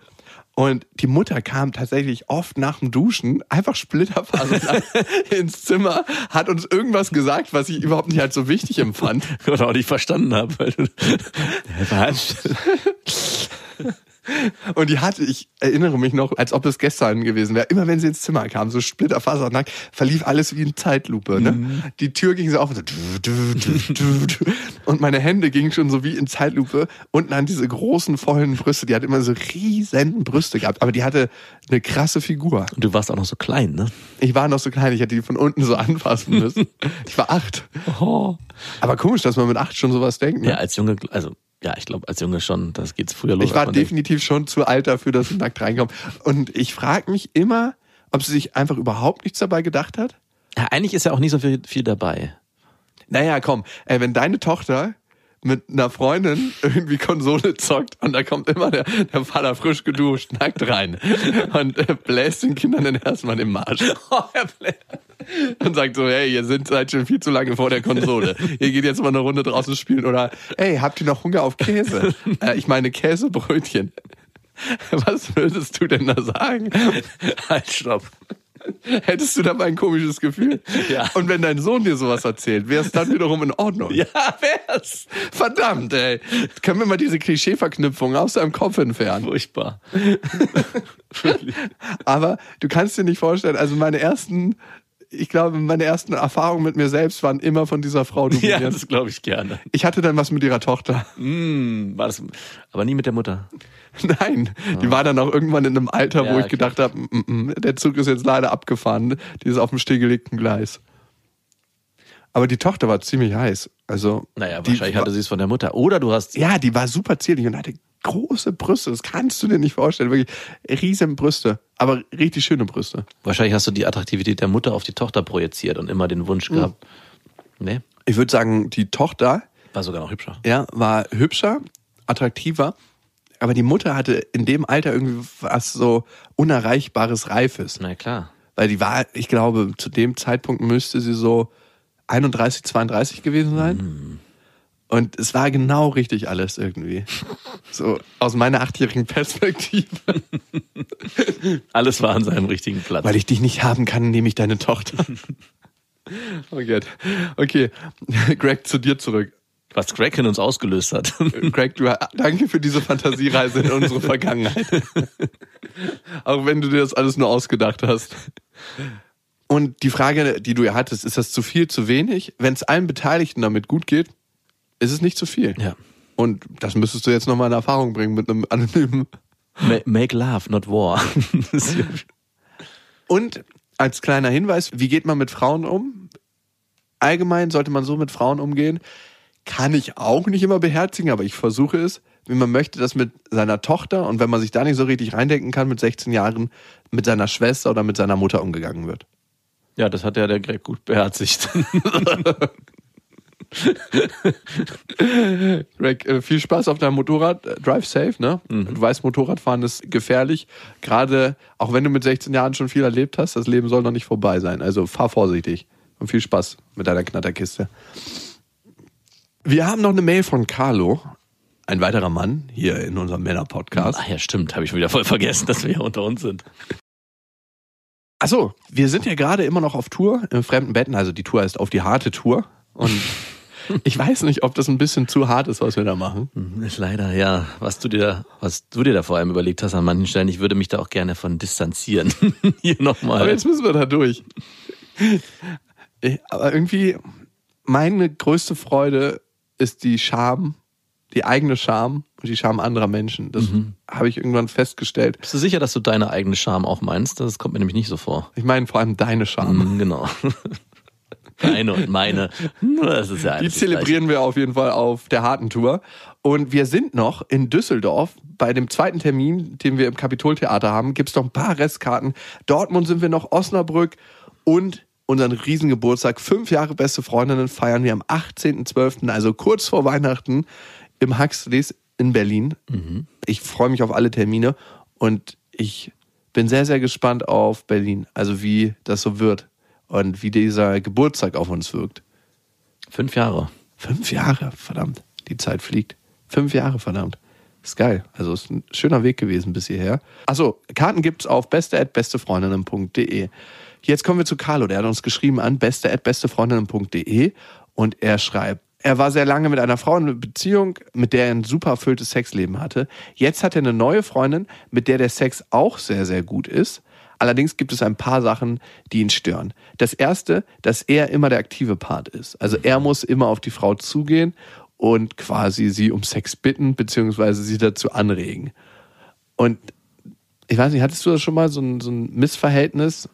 und die Mutter kam tatsächlich oft nach dem Duschen, einfach splitterfasernackt ins Zimmer, hat uns irgendwas gesagt, was ich überhaupt nicht als so wichtig empfand. Oder auch nicht verstanden habe. Was? Und die hatte, ich erinnere mich noch, als ob es gestern gewesen wäre. Immer wenn sie ins Zimmer kam, so splitterfasernackt, verlief alles wie in Zeitlupe. Ne? Mhm. Die Tür ging so auf und so. Und meine Hände gingen schon so wie in Zeitlupe unten an diese großen, vollen Brüste. Die hat immer so riesen Brüste gehabt. Aber die hatte eine krasse Figur. Und du warst auch noch so klein, ne? Ich war noch so klein, ich hätte die von unten so anfassen müssen. Ich war acht. Aber komisch, dass man mit acht schon sowas denkt. Ne? Ja, als Junge, also, ja, ich glaube, als Junge schon, das geht's früher los. Ich war man denkt. definitiv schon zu alt dafür, dass sie nackt reinkommt. Und ich frage mich immer, ob sie sich einfach überhaupt nichts dabei gedacht hat. Ja, eigentlich ist ja auch nicht so viel, viel dabei. Naja, komm, ey, wenn deine Tochter mit einer Freundin irgendwie Konsole zockt und da kommt immer der, der Vater frisch geduscht, nackt rein und äh, bläst den Kindern dann erstmal den Marsch. Und sagt so, hey, ihr sind seid schon viel zu lange vor der Konsole. Ihr geht jetzt mal eine Runde draußen spielen. Oder, hey, habt ihr noch Hunger auf Käse? Äh, ich meine Käsebrötchen. Was würdest du denn da sagen? Halt, stopp. hättest du dabei ein komisches Gefühl. Ja. Und wenn dein Sohn dir sowas erzählt, wäre es dann wiederum in Ordnung. Ja, wär's. Verdammt, ey. Können wir mal diese Klischeeverknüpfung aus deinem Kopf entfernen? Furchtbar. Aber du kannst dir nicht vorstellen, also meine ersten, ich glaube, meine ersten Erfahrungen mit mir selbst waren immer von dieser Frau Ja, dominiert. das glaube ich gerne. ich hatte dann was mit ihrer Tochter. Hm, war das, aber nie mit der Mutter. Nein, die war dann auch irgendwann in einem Alter, Ja, wo ich okay. gedacht habe, mm, mm, der Zug ist jetzt leider abgefahren. Die ist auf dem stillgelegten Gleis. Aber die Tochter war ziemlich heiß. Also, Naja, wahrscheinlich hatte sie es von der Mutter. Oder du hast. Ja, die war super zierlich und hatte große Brüste. Das kannst du dir nicht vorstellen. Wirklich riesen Brüste. Aber richtig schöne Brüste. Wahrscheinlich hast du die Attraktivität der Mutter auf die Tochter projiziert und immer den Wunsch gehabt. Nee, Ich würde sagen, die Tochter war sogar noch hübscher. ja, war hübscher, attraktiver. Aber die Mutter hatte in dem Alter irgendwie was so unerreichbares Reifes. Na klar. Weil die war, ich glaube, zu dem Zeitpunkt müsste sie so 31, 32 gewesen sein. Und es war genau richtig alles irgendwie. So aus meiner achtjährigen Perspektive. Alles war an seinem richtigen Platz. Weil ich dich nicht haben kann, nehme ich deine Tochter. Oh Gott. Okay, Greg, zu dir zurück. Was Greg in uns ausgelöst hat. Greg, du, danke für diese Fantasiereise in unsere Vergangenheit. Auch wenn du dir das alles nur ausgedacht hast. Und die Frage, die du ja hattest, ist das zu viel, zu wenig? Wenn es allen Beteiligten damit gut geht, ist es nicht zu viel. Ja. Und das müsstest du jetzt nochmal in Erfahrung bringen mit einem anonymen. Ma- Make love, not war. Und als kleiner Hinweis, wie geht man mit Frauen um? Allgemein sollte man so mit Frauen umgehen. Kann ich auch nicht immer beherzigen, aber ich versuche es. Wie man möchte, dass mit seiner Tochter und wenn man sich da nicht so richtig reindenken kann, mit 16 Jahren mit seiner Schwester oder mit seiner Mutter umgegangen wird. Ja, das hat ja der Greg gut beherzigt. Greg, äh, viel Spaß auf deinem Motorrad. Drive safe, ne? Du weißt, Motorradfahren ist gefährlich. Gerade, auch wenn du mit 16 Jahren schon viel erlebt hast, das Leben soll noch nicht vorbei sein. Also fahr vorsichtig und viel Spaß mit deiner Knatterkiste. Wir haben noch eine Mail von Carlo, ein weiterer Mann hier in unserem Männer-Podcast. Ach ja, stimmt. Habe ich wieder voll vergessen, dass wir ja unter uns sind. Achso, wir sind ja gerade immer noch auf Tour im fremden Betten. Also die Tour heißt auf die harte Tour. Und ich weiß nicht, ob das ein bisschen zu hart ist, was wir da machen. Ist leider, ja. Was du dir, was du dir da vor allem überlegt hast an manchen Stellen, ich würde mich da auch gerne von distanzieren. Hier Aber nochmal. jetzt müssen wir da durch. Aber irgendwie, meine größte Freude ist die Scham, die eigene Scham und die Scham anderer Menschen. Das habe ich irgendwann festgestellt. Bist du sicher, dass du deine eigene Scham auch meinst? Das kommt mir nämlich nicht so vor. Ich meine vor allem deine Scham. Mhm, genau. Deine und meine. Das ist ja Die zelebrieren wir auf jeden Fall auf der harten Tour. Und wir sind noch in Düsseldorf. Bei dem zweiten Termin, den wir im Kapitoltheater haben, gibt's noch ein paar Restkarten. Dortmund sind wir noch, Osnabrück und unseren Riesengeburtstag. Fünf Jahre beste Freundinnen feiern wir am 18.12., also kurz vor Weihnachten im Huxleys in Berlin. Ich freue mich auf alle Termine und ich bin sehr, sehr gespannt auf Berlin. Also wie das so wird und wie dieser Geburtstag auf uns wirkt. Fünf Jahre. Fünf Jahre, verdammt. Die Zeit fliegt. Fünf Jahre, verdammt. Ist geil. Also ist ein schöner Weg gewesen bis hierher. Achso, Karten gibt's auf beste.bestefreundinnen.de. Jetzt kommen wir zu Carlo. Der hat uns geschrieben an beste.bestefreundinnen.de und er schreibt, er war sehr lange mit einer Frau in einer Beziehung, mit der er ein super erfülltes Sexleben hatte. Jetzt hat er eine neue Freundin, mit der der Sex auch sehr, sehr gut ist. Allerdings gibt es ein paar Sachen, die ihn stören. Das erste, dass er immer der aktive Part ist. Also er muss immer auf die Frau zugehen und quasi sie um Sex bitten, beziehungsweise sie dazu anregen. Und ich weiß nicht, hattest du das schon mal, so ein, so ein Missverhältnis?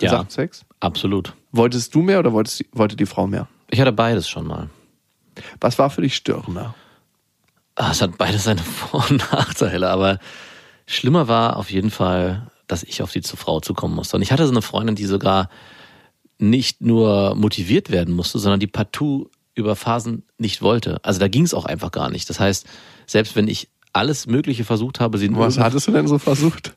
Ja. Sex? Absolut. Wolltest du mehr oder wolltest, wollte die Frau mehr? Ich hatte beides schon mal. Was war für dich störender? Ah, Es hat beides seine Vor- und Nachteile, aber schlimmer war auf jeden Fall, dass ich auf die zu Frau zukommen musste. Und ich hatte so eine Freundin, die sogar nicht nur motiviert werden musste, sondern die partout über Phasen nicht wollte. Also da ging es auch einfach gar nicht. Das heißt, selbst wenn ich alles Mögliche versucht habe, sie in Was hattest du denn so versucht?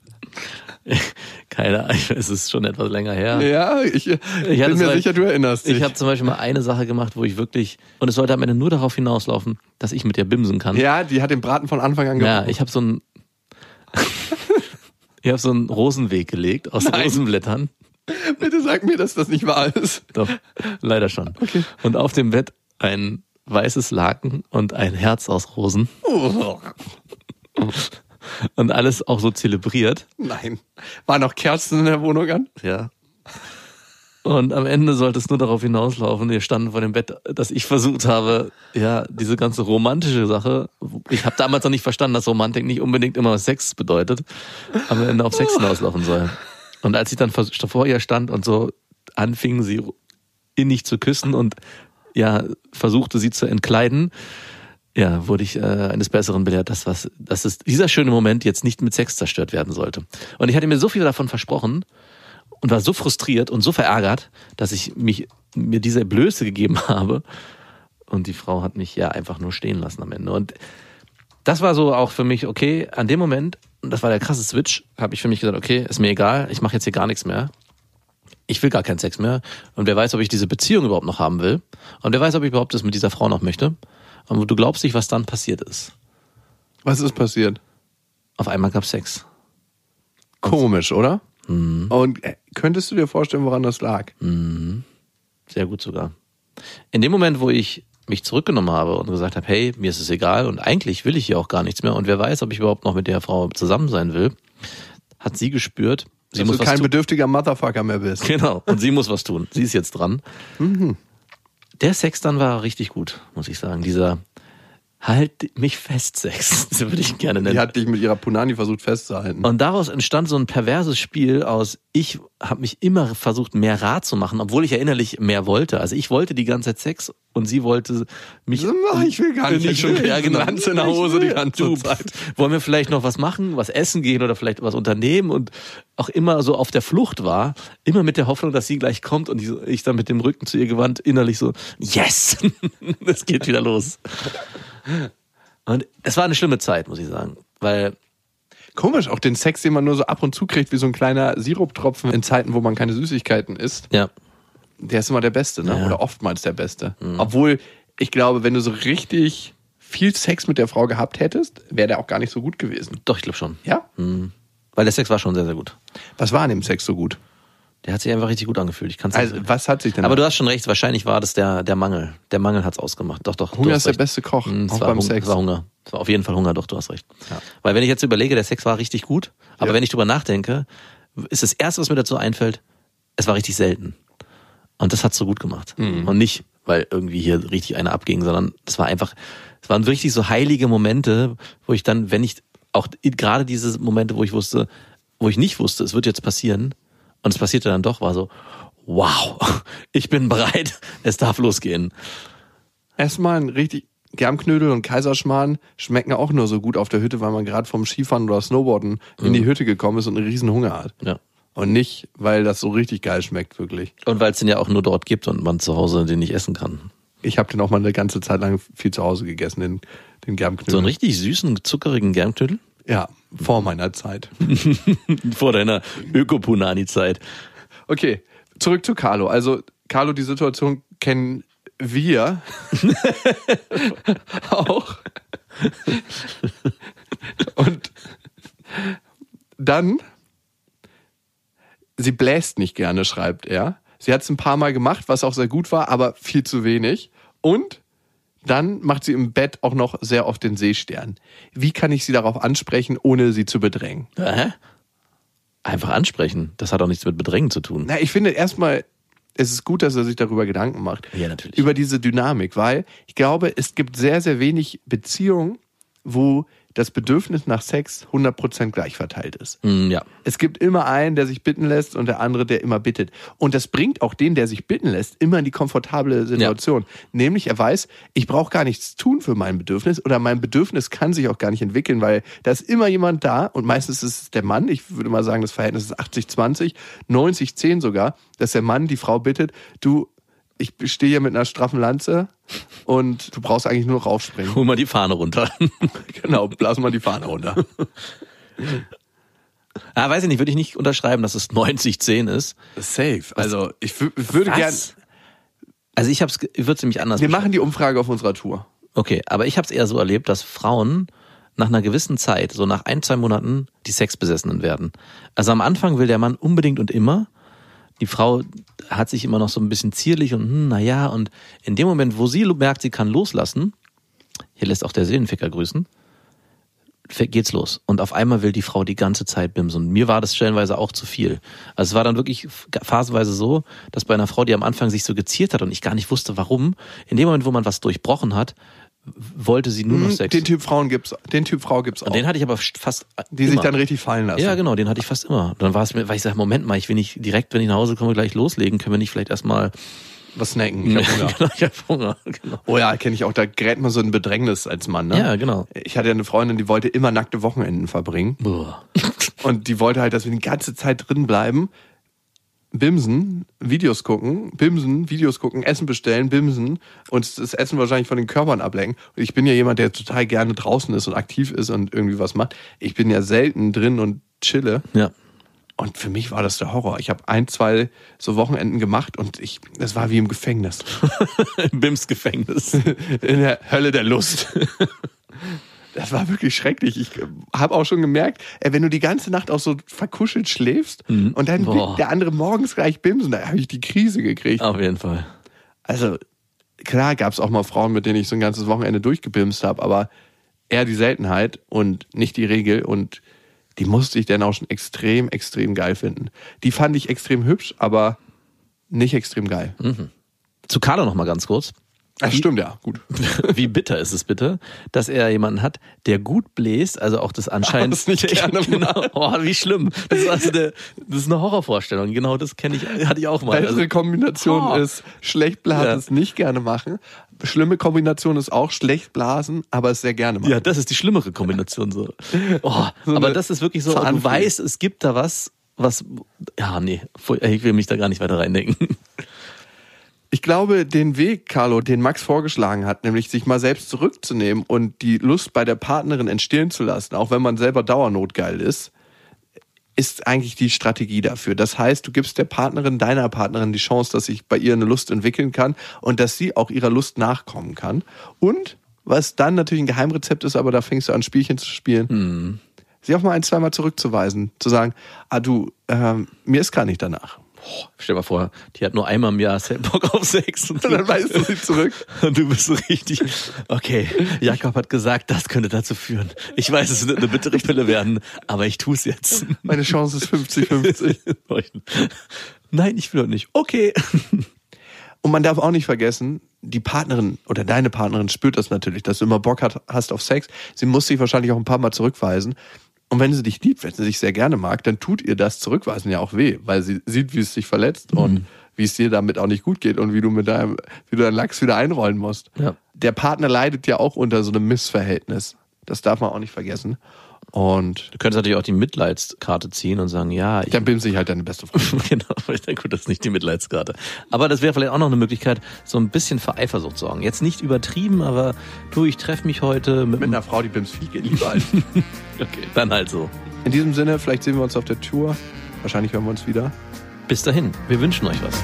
keine Ahnung, es ist schon etwas länger her. Ja, ich, hatte bin mir sicher, du erinnerst dich. Ich habe zum Beispiel mal eine Sache gemacht, wo ich wirklich, und es sollte am Ende nur darauf hinauslaufen, dass ich mit ihr bimsen kann. ja, die hat den Braten von Anfang an Ja, gebraucht. ich habe so ein. Ich habe so einen Rosenweg gelegt aus Nein. Rosenblättern. Bitte sag mir, dass das nicht wahr ist. Doch, leider schon. Und auf dem Bett ein weißes Laken und ein Herz aus Rosen. Und alles auch so zelebriert. Nein. War noch Kerzen in der Wohnung an? Ja. Und am Ende sollte es nur darauf hinauslaufen, wir standen vor dem Bett, dass ich versucht habe, ja, diese ganze romantische Sache, ich habe damals noch nicht verstanden, dass Romantik nicht unbedingt immer Sex bedeutet, am Ende auf Sex hinauslaufen soll. Und als ich dann vor ihr stand und so anfing, sie innig zu küssen und ja, versuchte sie zu entkleiden, ja, wurde ich äh, eines Besseren belehrt, dass, was, dass es, dieser schöne Moment jetzt nicht mit Sex zerstört werden sollte. Und ich hatte mir so viel davon versprochen und war so frustriert und so verärgert, dass ich mich mir diese Blöße gegeben habe. Und die Frau hat mich ja einfach nur stehen lassen am Ende. Und das war so auch für mich, okay, an dem Moment, und das war der krasse Switch, habe ich für mich gesagt, okay, ist mir egal, ich mache jetzt hier gar nichts mehr. Ich will gar keinen Sex mehr. Und wer weiß, ob ich diese Beziehung überhaupt noch haben will. Und wer weiß, ob ich überhaupt das mit dieser Frau noch möchte. Und du glaubst nicht, was dann passiert ist. Was ist passiert? Auf einmal gab Sex. Komisch, oder? Und äh, könntest du dir vorstellen, woran das lag? Sehr gut sogar. In dem Moment, wo ich mich zurückgenommen habe und gesagt habe, hey, mir ist es egal und eigentlich will ich hier auch gar nichts mehr und wer weiß, ob ich überhaupt noch mit der Frau zusammen sein will, hat sie gespürt, sie Dass muss du kein bedürftiger Motherfucker mehr bist. Genau, und sie muss was tun. Sie ist jetzt dran. Der Sex dann war richtig gut, muss ich sagen. Dieser Halt mich fest Sex, so würde ich gerne nennen. Die hat dich mit ihrer Punani versucht festzuhalten. Und daraus entstand so ein perverses Spiel aus, ich habe mich immer versucht, mehr Rat zu machen, obwohl ich ja innerlich mehr wollte. Also ich wollte die ganze Zeit Sex und sie wollte mich. ich will gar nicht. Ich will, ja, genau. Lanze in der Hose die ganze du, Zeit. Wollen wir vielleicht noch was machen, was essen gehen oder vielleicht was unternehmen und auch immer so auf der Flucht war, immer mit der Hoffnung, dass sie gleich kommt und ich dann mit dem Rücken zu ihr gewandt innerlich so, yes, es geht wieder los. Und es war eine schlimme Zeit, muss ich sagen, weil Komisch, auch den Sex, den man nur so ab und zu kriegt, wie so ein kleiner Siruptropfen in Zeiten, wo man keine Süßigkeiten isst, ja, der ist immer der Beste, ne? Ja. Mhm. Oder oftmals der Beste. Obwohl, ich glaube, wenn du so richtig viel Sex mit der Frau gehabt hättest, wäre der auch gar nicht so gut gewesen. doch, ich glaube schon. Ja? Weil der Sex war schon sehr, sehr gut. Was war an dem Sex so gut? Der hat sich einfach richtig gut angefühlt. Ich kann's Also, nicht was hat sich denn Aber du hast schon recht, wahrscheinlich war das der, der Mangel. Der Mangel hat's ausgemacht. Doch, doch. du Hunger hast ist der recht. beste Koch, es auch war beim Hung- Sex. Es war Hunger. Es war auf jeden Fall Hunger, doch, du hast recht. Weil wenn ich jetzt überlege, der Sex war richtig gut, aber Ja. wenn ich drüber nachdenke, ist das Erste, was mir dazu einfällt, es war richtig selten. Und das hat's so gut gemacht. Mhm. Und nicht, weil irgendwie hier richtig einer abging, sondern es war einfach, es waren richtig so heilige Momente, wo ich dann, wenn ich, auch gerade diese Momente, wo ich wusste, wo ich nicht wusste, es wird jetzt passieren, und es passierte dann doch, war so, wow, ich bin bereit, es darf losgehen. Erstmal ein richtig. Germknödel und Kaiserschmarrn schmecken auch nur so gut auf der Hütte, weil man gerade vom Skifahren oder Snowboarden in Mhm. die Hütte gekommen ist und einen riesen Hunger hat. Ja. Und nicht, weil das so richtig geil schmeckt, wirklich. Und weil es den ja auch nur dort gibt und man zu Hause den nicht essen kann. Ich habe den auch mal eine ganze Zeit lang viel zu Hause gegessen, den, den Germknödel. So einen richtig süßen, zuckerigen Germknödel? Ja, vor meiner Zeit. Vor deiner Ökopunani-Zeit. Okay, zurück zu Carlo. Also, Carlo, die Situation kennen wir auch. Und dann, sie bläst nicht gerne, schreibt er. Sie hat es ein paar Mal gemacht, was auch sehr gut war, aber viel zu wenig. Und dann macht sie im Bett auch noch sehr oft den Seestern. Wie kann ich sie darauf ansprechen, ohne sie zu bedrängen? Hä? Einfach ansprechen. Das hat auch nichts mit Bedrängen zu tun. Na, ich finde erstmal, es ist gut, dass er sich darüber Gedanken macht. Ja, natürlich. Über diese Dynamik, weil ich glaube, es gibt sehr, sehr wenig Beziehungen, wo das Bedürfnis nach Sex 100% gleich verteilt ist. Mm, ja. Es gibt immer einen, der sich bitten lässt und der andere, der immer bittet. Und das bringt auch den, der sich bitten lässt, immer in die komfortable Situation. Nämlich er weiß, ich brauche gar nichts tun für mein Bedürfnis oder mein Bedürfnis kann sich auch gar nicht entwickeln, weil da ist immer jemand da und meistens ist es der Mann. Ich würde mal sagen, das Verhältnis ist 80-20, 90-10 sogar, dass der Mann die Frau bittet, du, ich stehe hier mit einer straffen Lanze und du brauchst eigentlich nur noch aufspringen. Hol mal die Fahne runter. genau, blass mal die Fahne runter. ah, weiß ich nicht, würde ich nicht unterschreiben, dass es 90-10 ist. Safe. Also ich, wü- ich würde gern... Also ich hab's, ich würde es nämlich anders Wir machen die Umfrage auf unserer Tour. Okay, aber ich habe es eher so erlebt, dass Frauen nach einer gewissen Zeit, so nach ein, zwei Monaten, die Sexbesessenen werden. Also am Anfang will der Mann unbedingt und immer. Die Frau hat sich immer noch so ein bisschen zierlich und hm, naja, und in dem Moment, wo sie merkt, sie kann loslassen, hier lässt auch der Seelenficker grüßen, geht's los. Und auf einmal will die Frau die ganze Zeit bimsen. Und mir war das stellenweise auch zu viel. Also es war dann wirklich phasenweise so, dass bei einer Frau, die am Anfang sich so geziert hat und ich gar nicht wusste, warum, in dem Moment, wo man was durchbrochen hat, wollte sie nur noch Hm, Sex. Den Typ Frauen gibt's, den Typ Frau gibt's auch. Und den hatte ich aber fast die immer. sich dann richtig fallen lassen. Ja, genau, den hatte ich fast immer. Dann war es mir, weil ich sage, Moment mal, ich will nicht direkt, wenn ich nach Hause komme, gleich loslegen. Können wir nicht vielleicht erstmal. Was snacken. Ich hab Hunger. genau, ich hab Hunger. Genau. Oh ja, kenne ich auch. Da gerät man so in Bedrängnis als Mann, ne? Ja, genau. Ich hatte ja eine Freundin, die wollte immer nackte Wochenenden verbringen. Boah. Und die wollte halt, dass wir die ganze Zeit drin bleiben. Bimsen, Videos gucken, bimsen, Videos gucken, Essen bestellen, bimsen und das Essen wahrscheinlich von den Körpern ablenken. Und ich bin ja jemand, der total gerne draußen ist und aktiv ist und irgendwie was macht. Ich bin ja selten drin und chille. Ja. Und für mich war das der Horror. Ich habe ein, zwei so Wochenenden gemacht und ich, das war wie im Gefängnis. Im Bims Gefängnis. In der Hölle der Lust. Das war wirklich schrecklich. Ich habe auch schon gemerkt, ey, wenn du die ganze Nacht auch so verkuschelt schläfst und dann Boah. der andere morgens gleich bimsen, da habe ich die Krise gekriegt. Auf jeden Fall. Also klar gab es auch mal Frauen, mit denen ich so ein ganzes Wochenende durchgebimst habe, aber eher die Seltenheit und nicht die Regel und die musste ich dann auch schon extrem, extrem geil finden. Die fand ich extrem hübsch, aber nicht extrem geil. Zu Carlo noch mal ganz kurz. Das stimmt, ja, gut. Wie bitter ist es bitte, dass er jemanden hat, der gut bläst, also auch das anscheinend es nicht gerne genau. Oh, wie schlimm. Das ist also der, das ist eine Horrorvorstellung. Genau, das kenne ich, hatte ich auch mal. Bessere Also, Kombination Oh. ist schlecht blasen, Ja. es nicht gerne machen. Schlimme Kombination ist auch schlecht blasen, aber es sehr gerne machen. ja, das ist die schlimmere Kombination so. Oh, So aber eine das ist wirklich so, du weißt, es gibt da was, was ja, nee, ich will mich da gar nicht weiter reindenken. Ich glaube, den Weg, Carlo, den Max vorgeschlagen hat, nämlich sich mal selbst zurückzunehmen und die Lust bei der Partnerin entstehen zu lassen, auch wenn man selber dauernotgeil ist, ist eigentlich die Strategie dafür. Das heißt, du gibst der Partnerin, deiner Partnerin die Chance, dass sich bei ihr eine Lust entwickeln kann und dass sie auch ihrer Lust nachkommen kann. Und was dann natürlich ein Geheimrezept ist, aber da fängst du an, Spielchen zu spielen, sie auch mal ein, zweimal zurückzuweisen, zu sagen, ah du, ähm, mir ist gar nicht danach. Stell dir mal vor, die hat nur einmal im Jahr Bock auf Sex und Und dann weist du sie zurück. Und du bist so richtig, okay, Jakob hat gesagt, das könnte dazu führen. Ich weiß, es wird eine bittere Pille werden, aber ich tue es jetzt. Meine Chance ist 50-50. Nein, ich will doch nicht. Okay. Und man darf auch nicht vergessen, die Partnerin oder deine Partnerin spürt das natürlich, dass du immer Bock hast auf Sex. Sie muss sich wahrscheinlich auch ein paar Mal zurückweisen. Und wenn sie dich liebt, wenn sie dich sehr gerne mag, dann tut ihr das Zurückweisen ja auch weh, weil sie sieht, wie es dich verletzt und wie es dir damit auch nicht gut geht und wie du mit deinem, wie du deinen Lachs wieder einrollen musst. Ja. Der Partner leidet ja auch unter so einem Missverhältnis. Das darf man auch nicht vergessen. Und Du könntest natürlich auch die Mitleidskarte ziehen und sagen, ja, ich, dann bimst sich halt deine beste Freundin. genau, ich denke, gut, das ist nicht die Mitleidskarte. Aber das wäre vielleicht auch noch eine Möglichkeit, so ein bisschen für Eifersucht zu sorgen. Jetzt nicht übertrieben, aber du, ich treffe mich heute mit, Mit einer Frau, die bimst viel geht lieber als. Okay, dann halt so. In diesem Sinne, vielleicht sehen wir uns auf der Tour. Wahrscheinlich hören wir uns wieder. Bis dahin, wir wünschen euch was.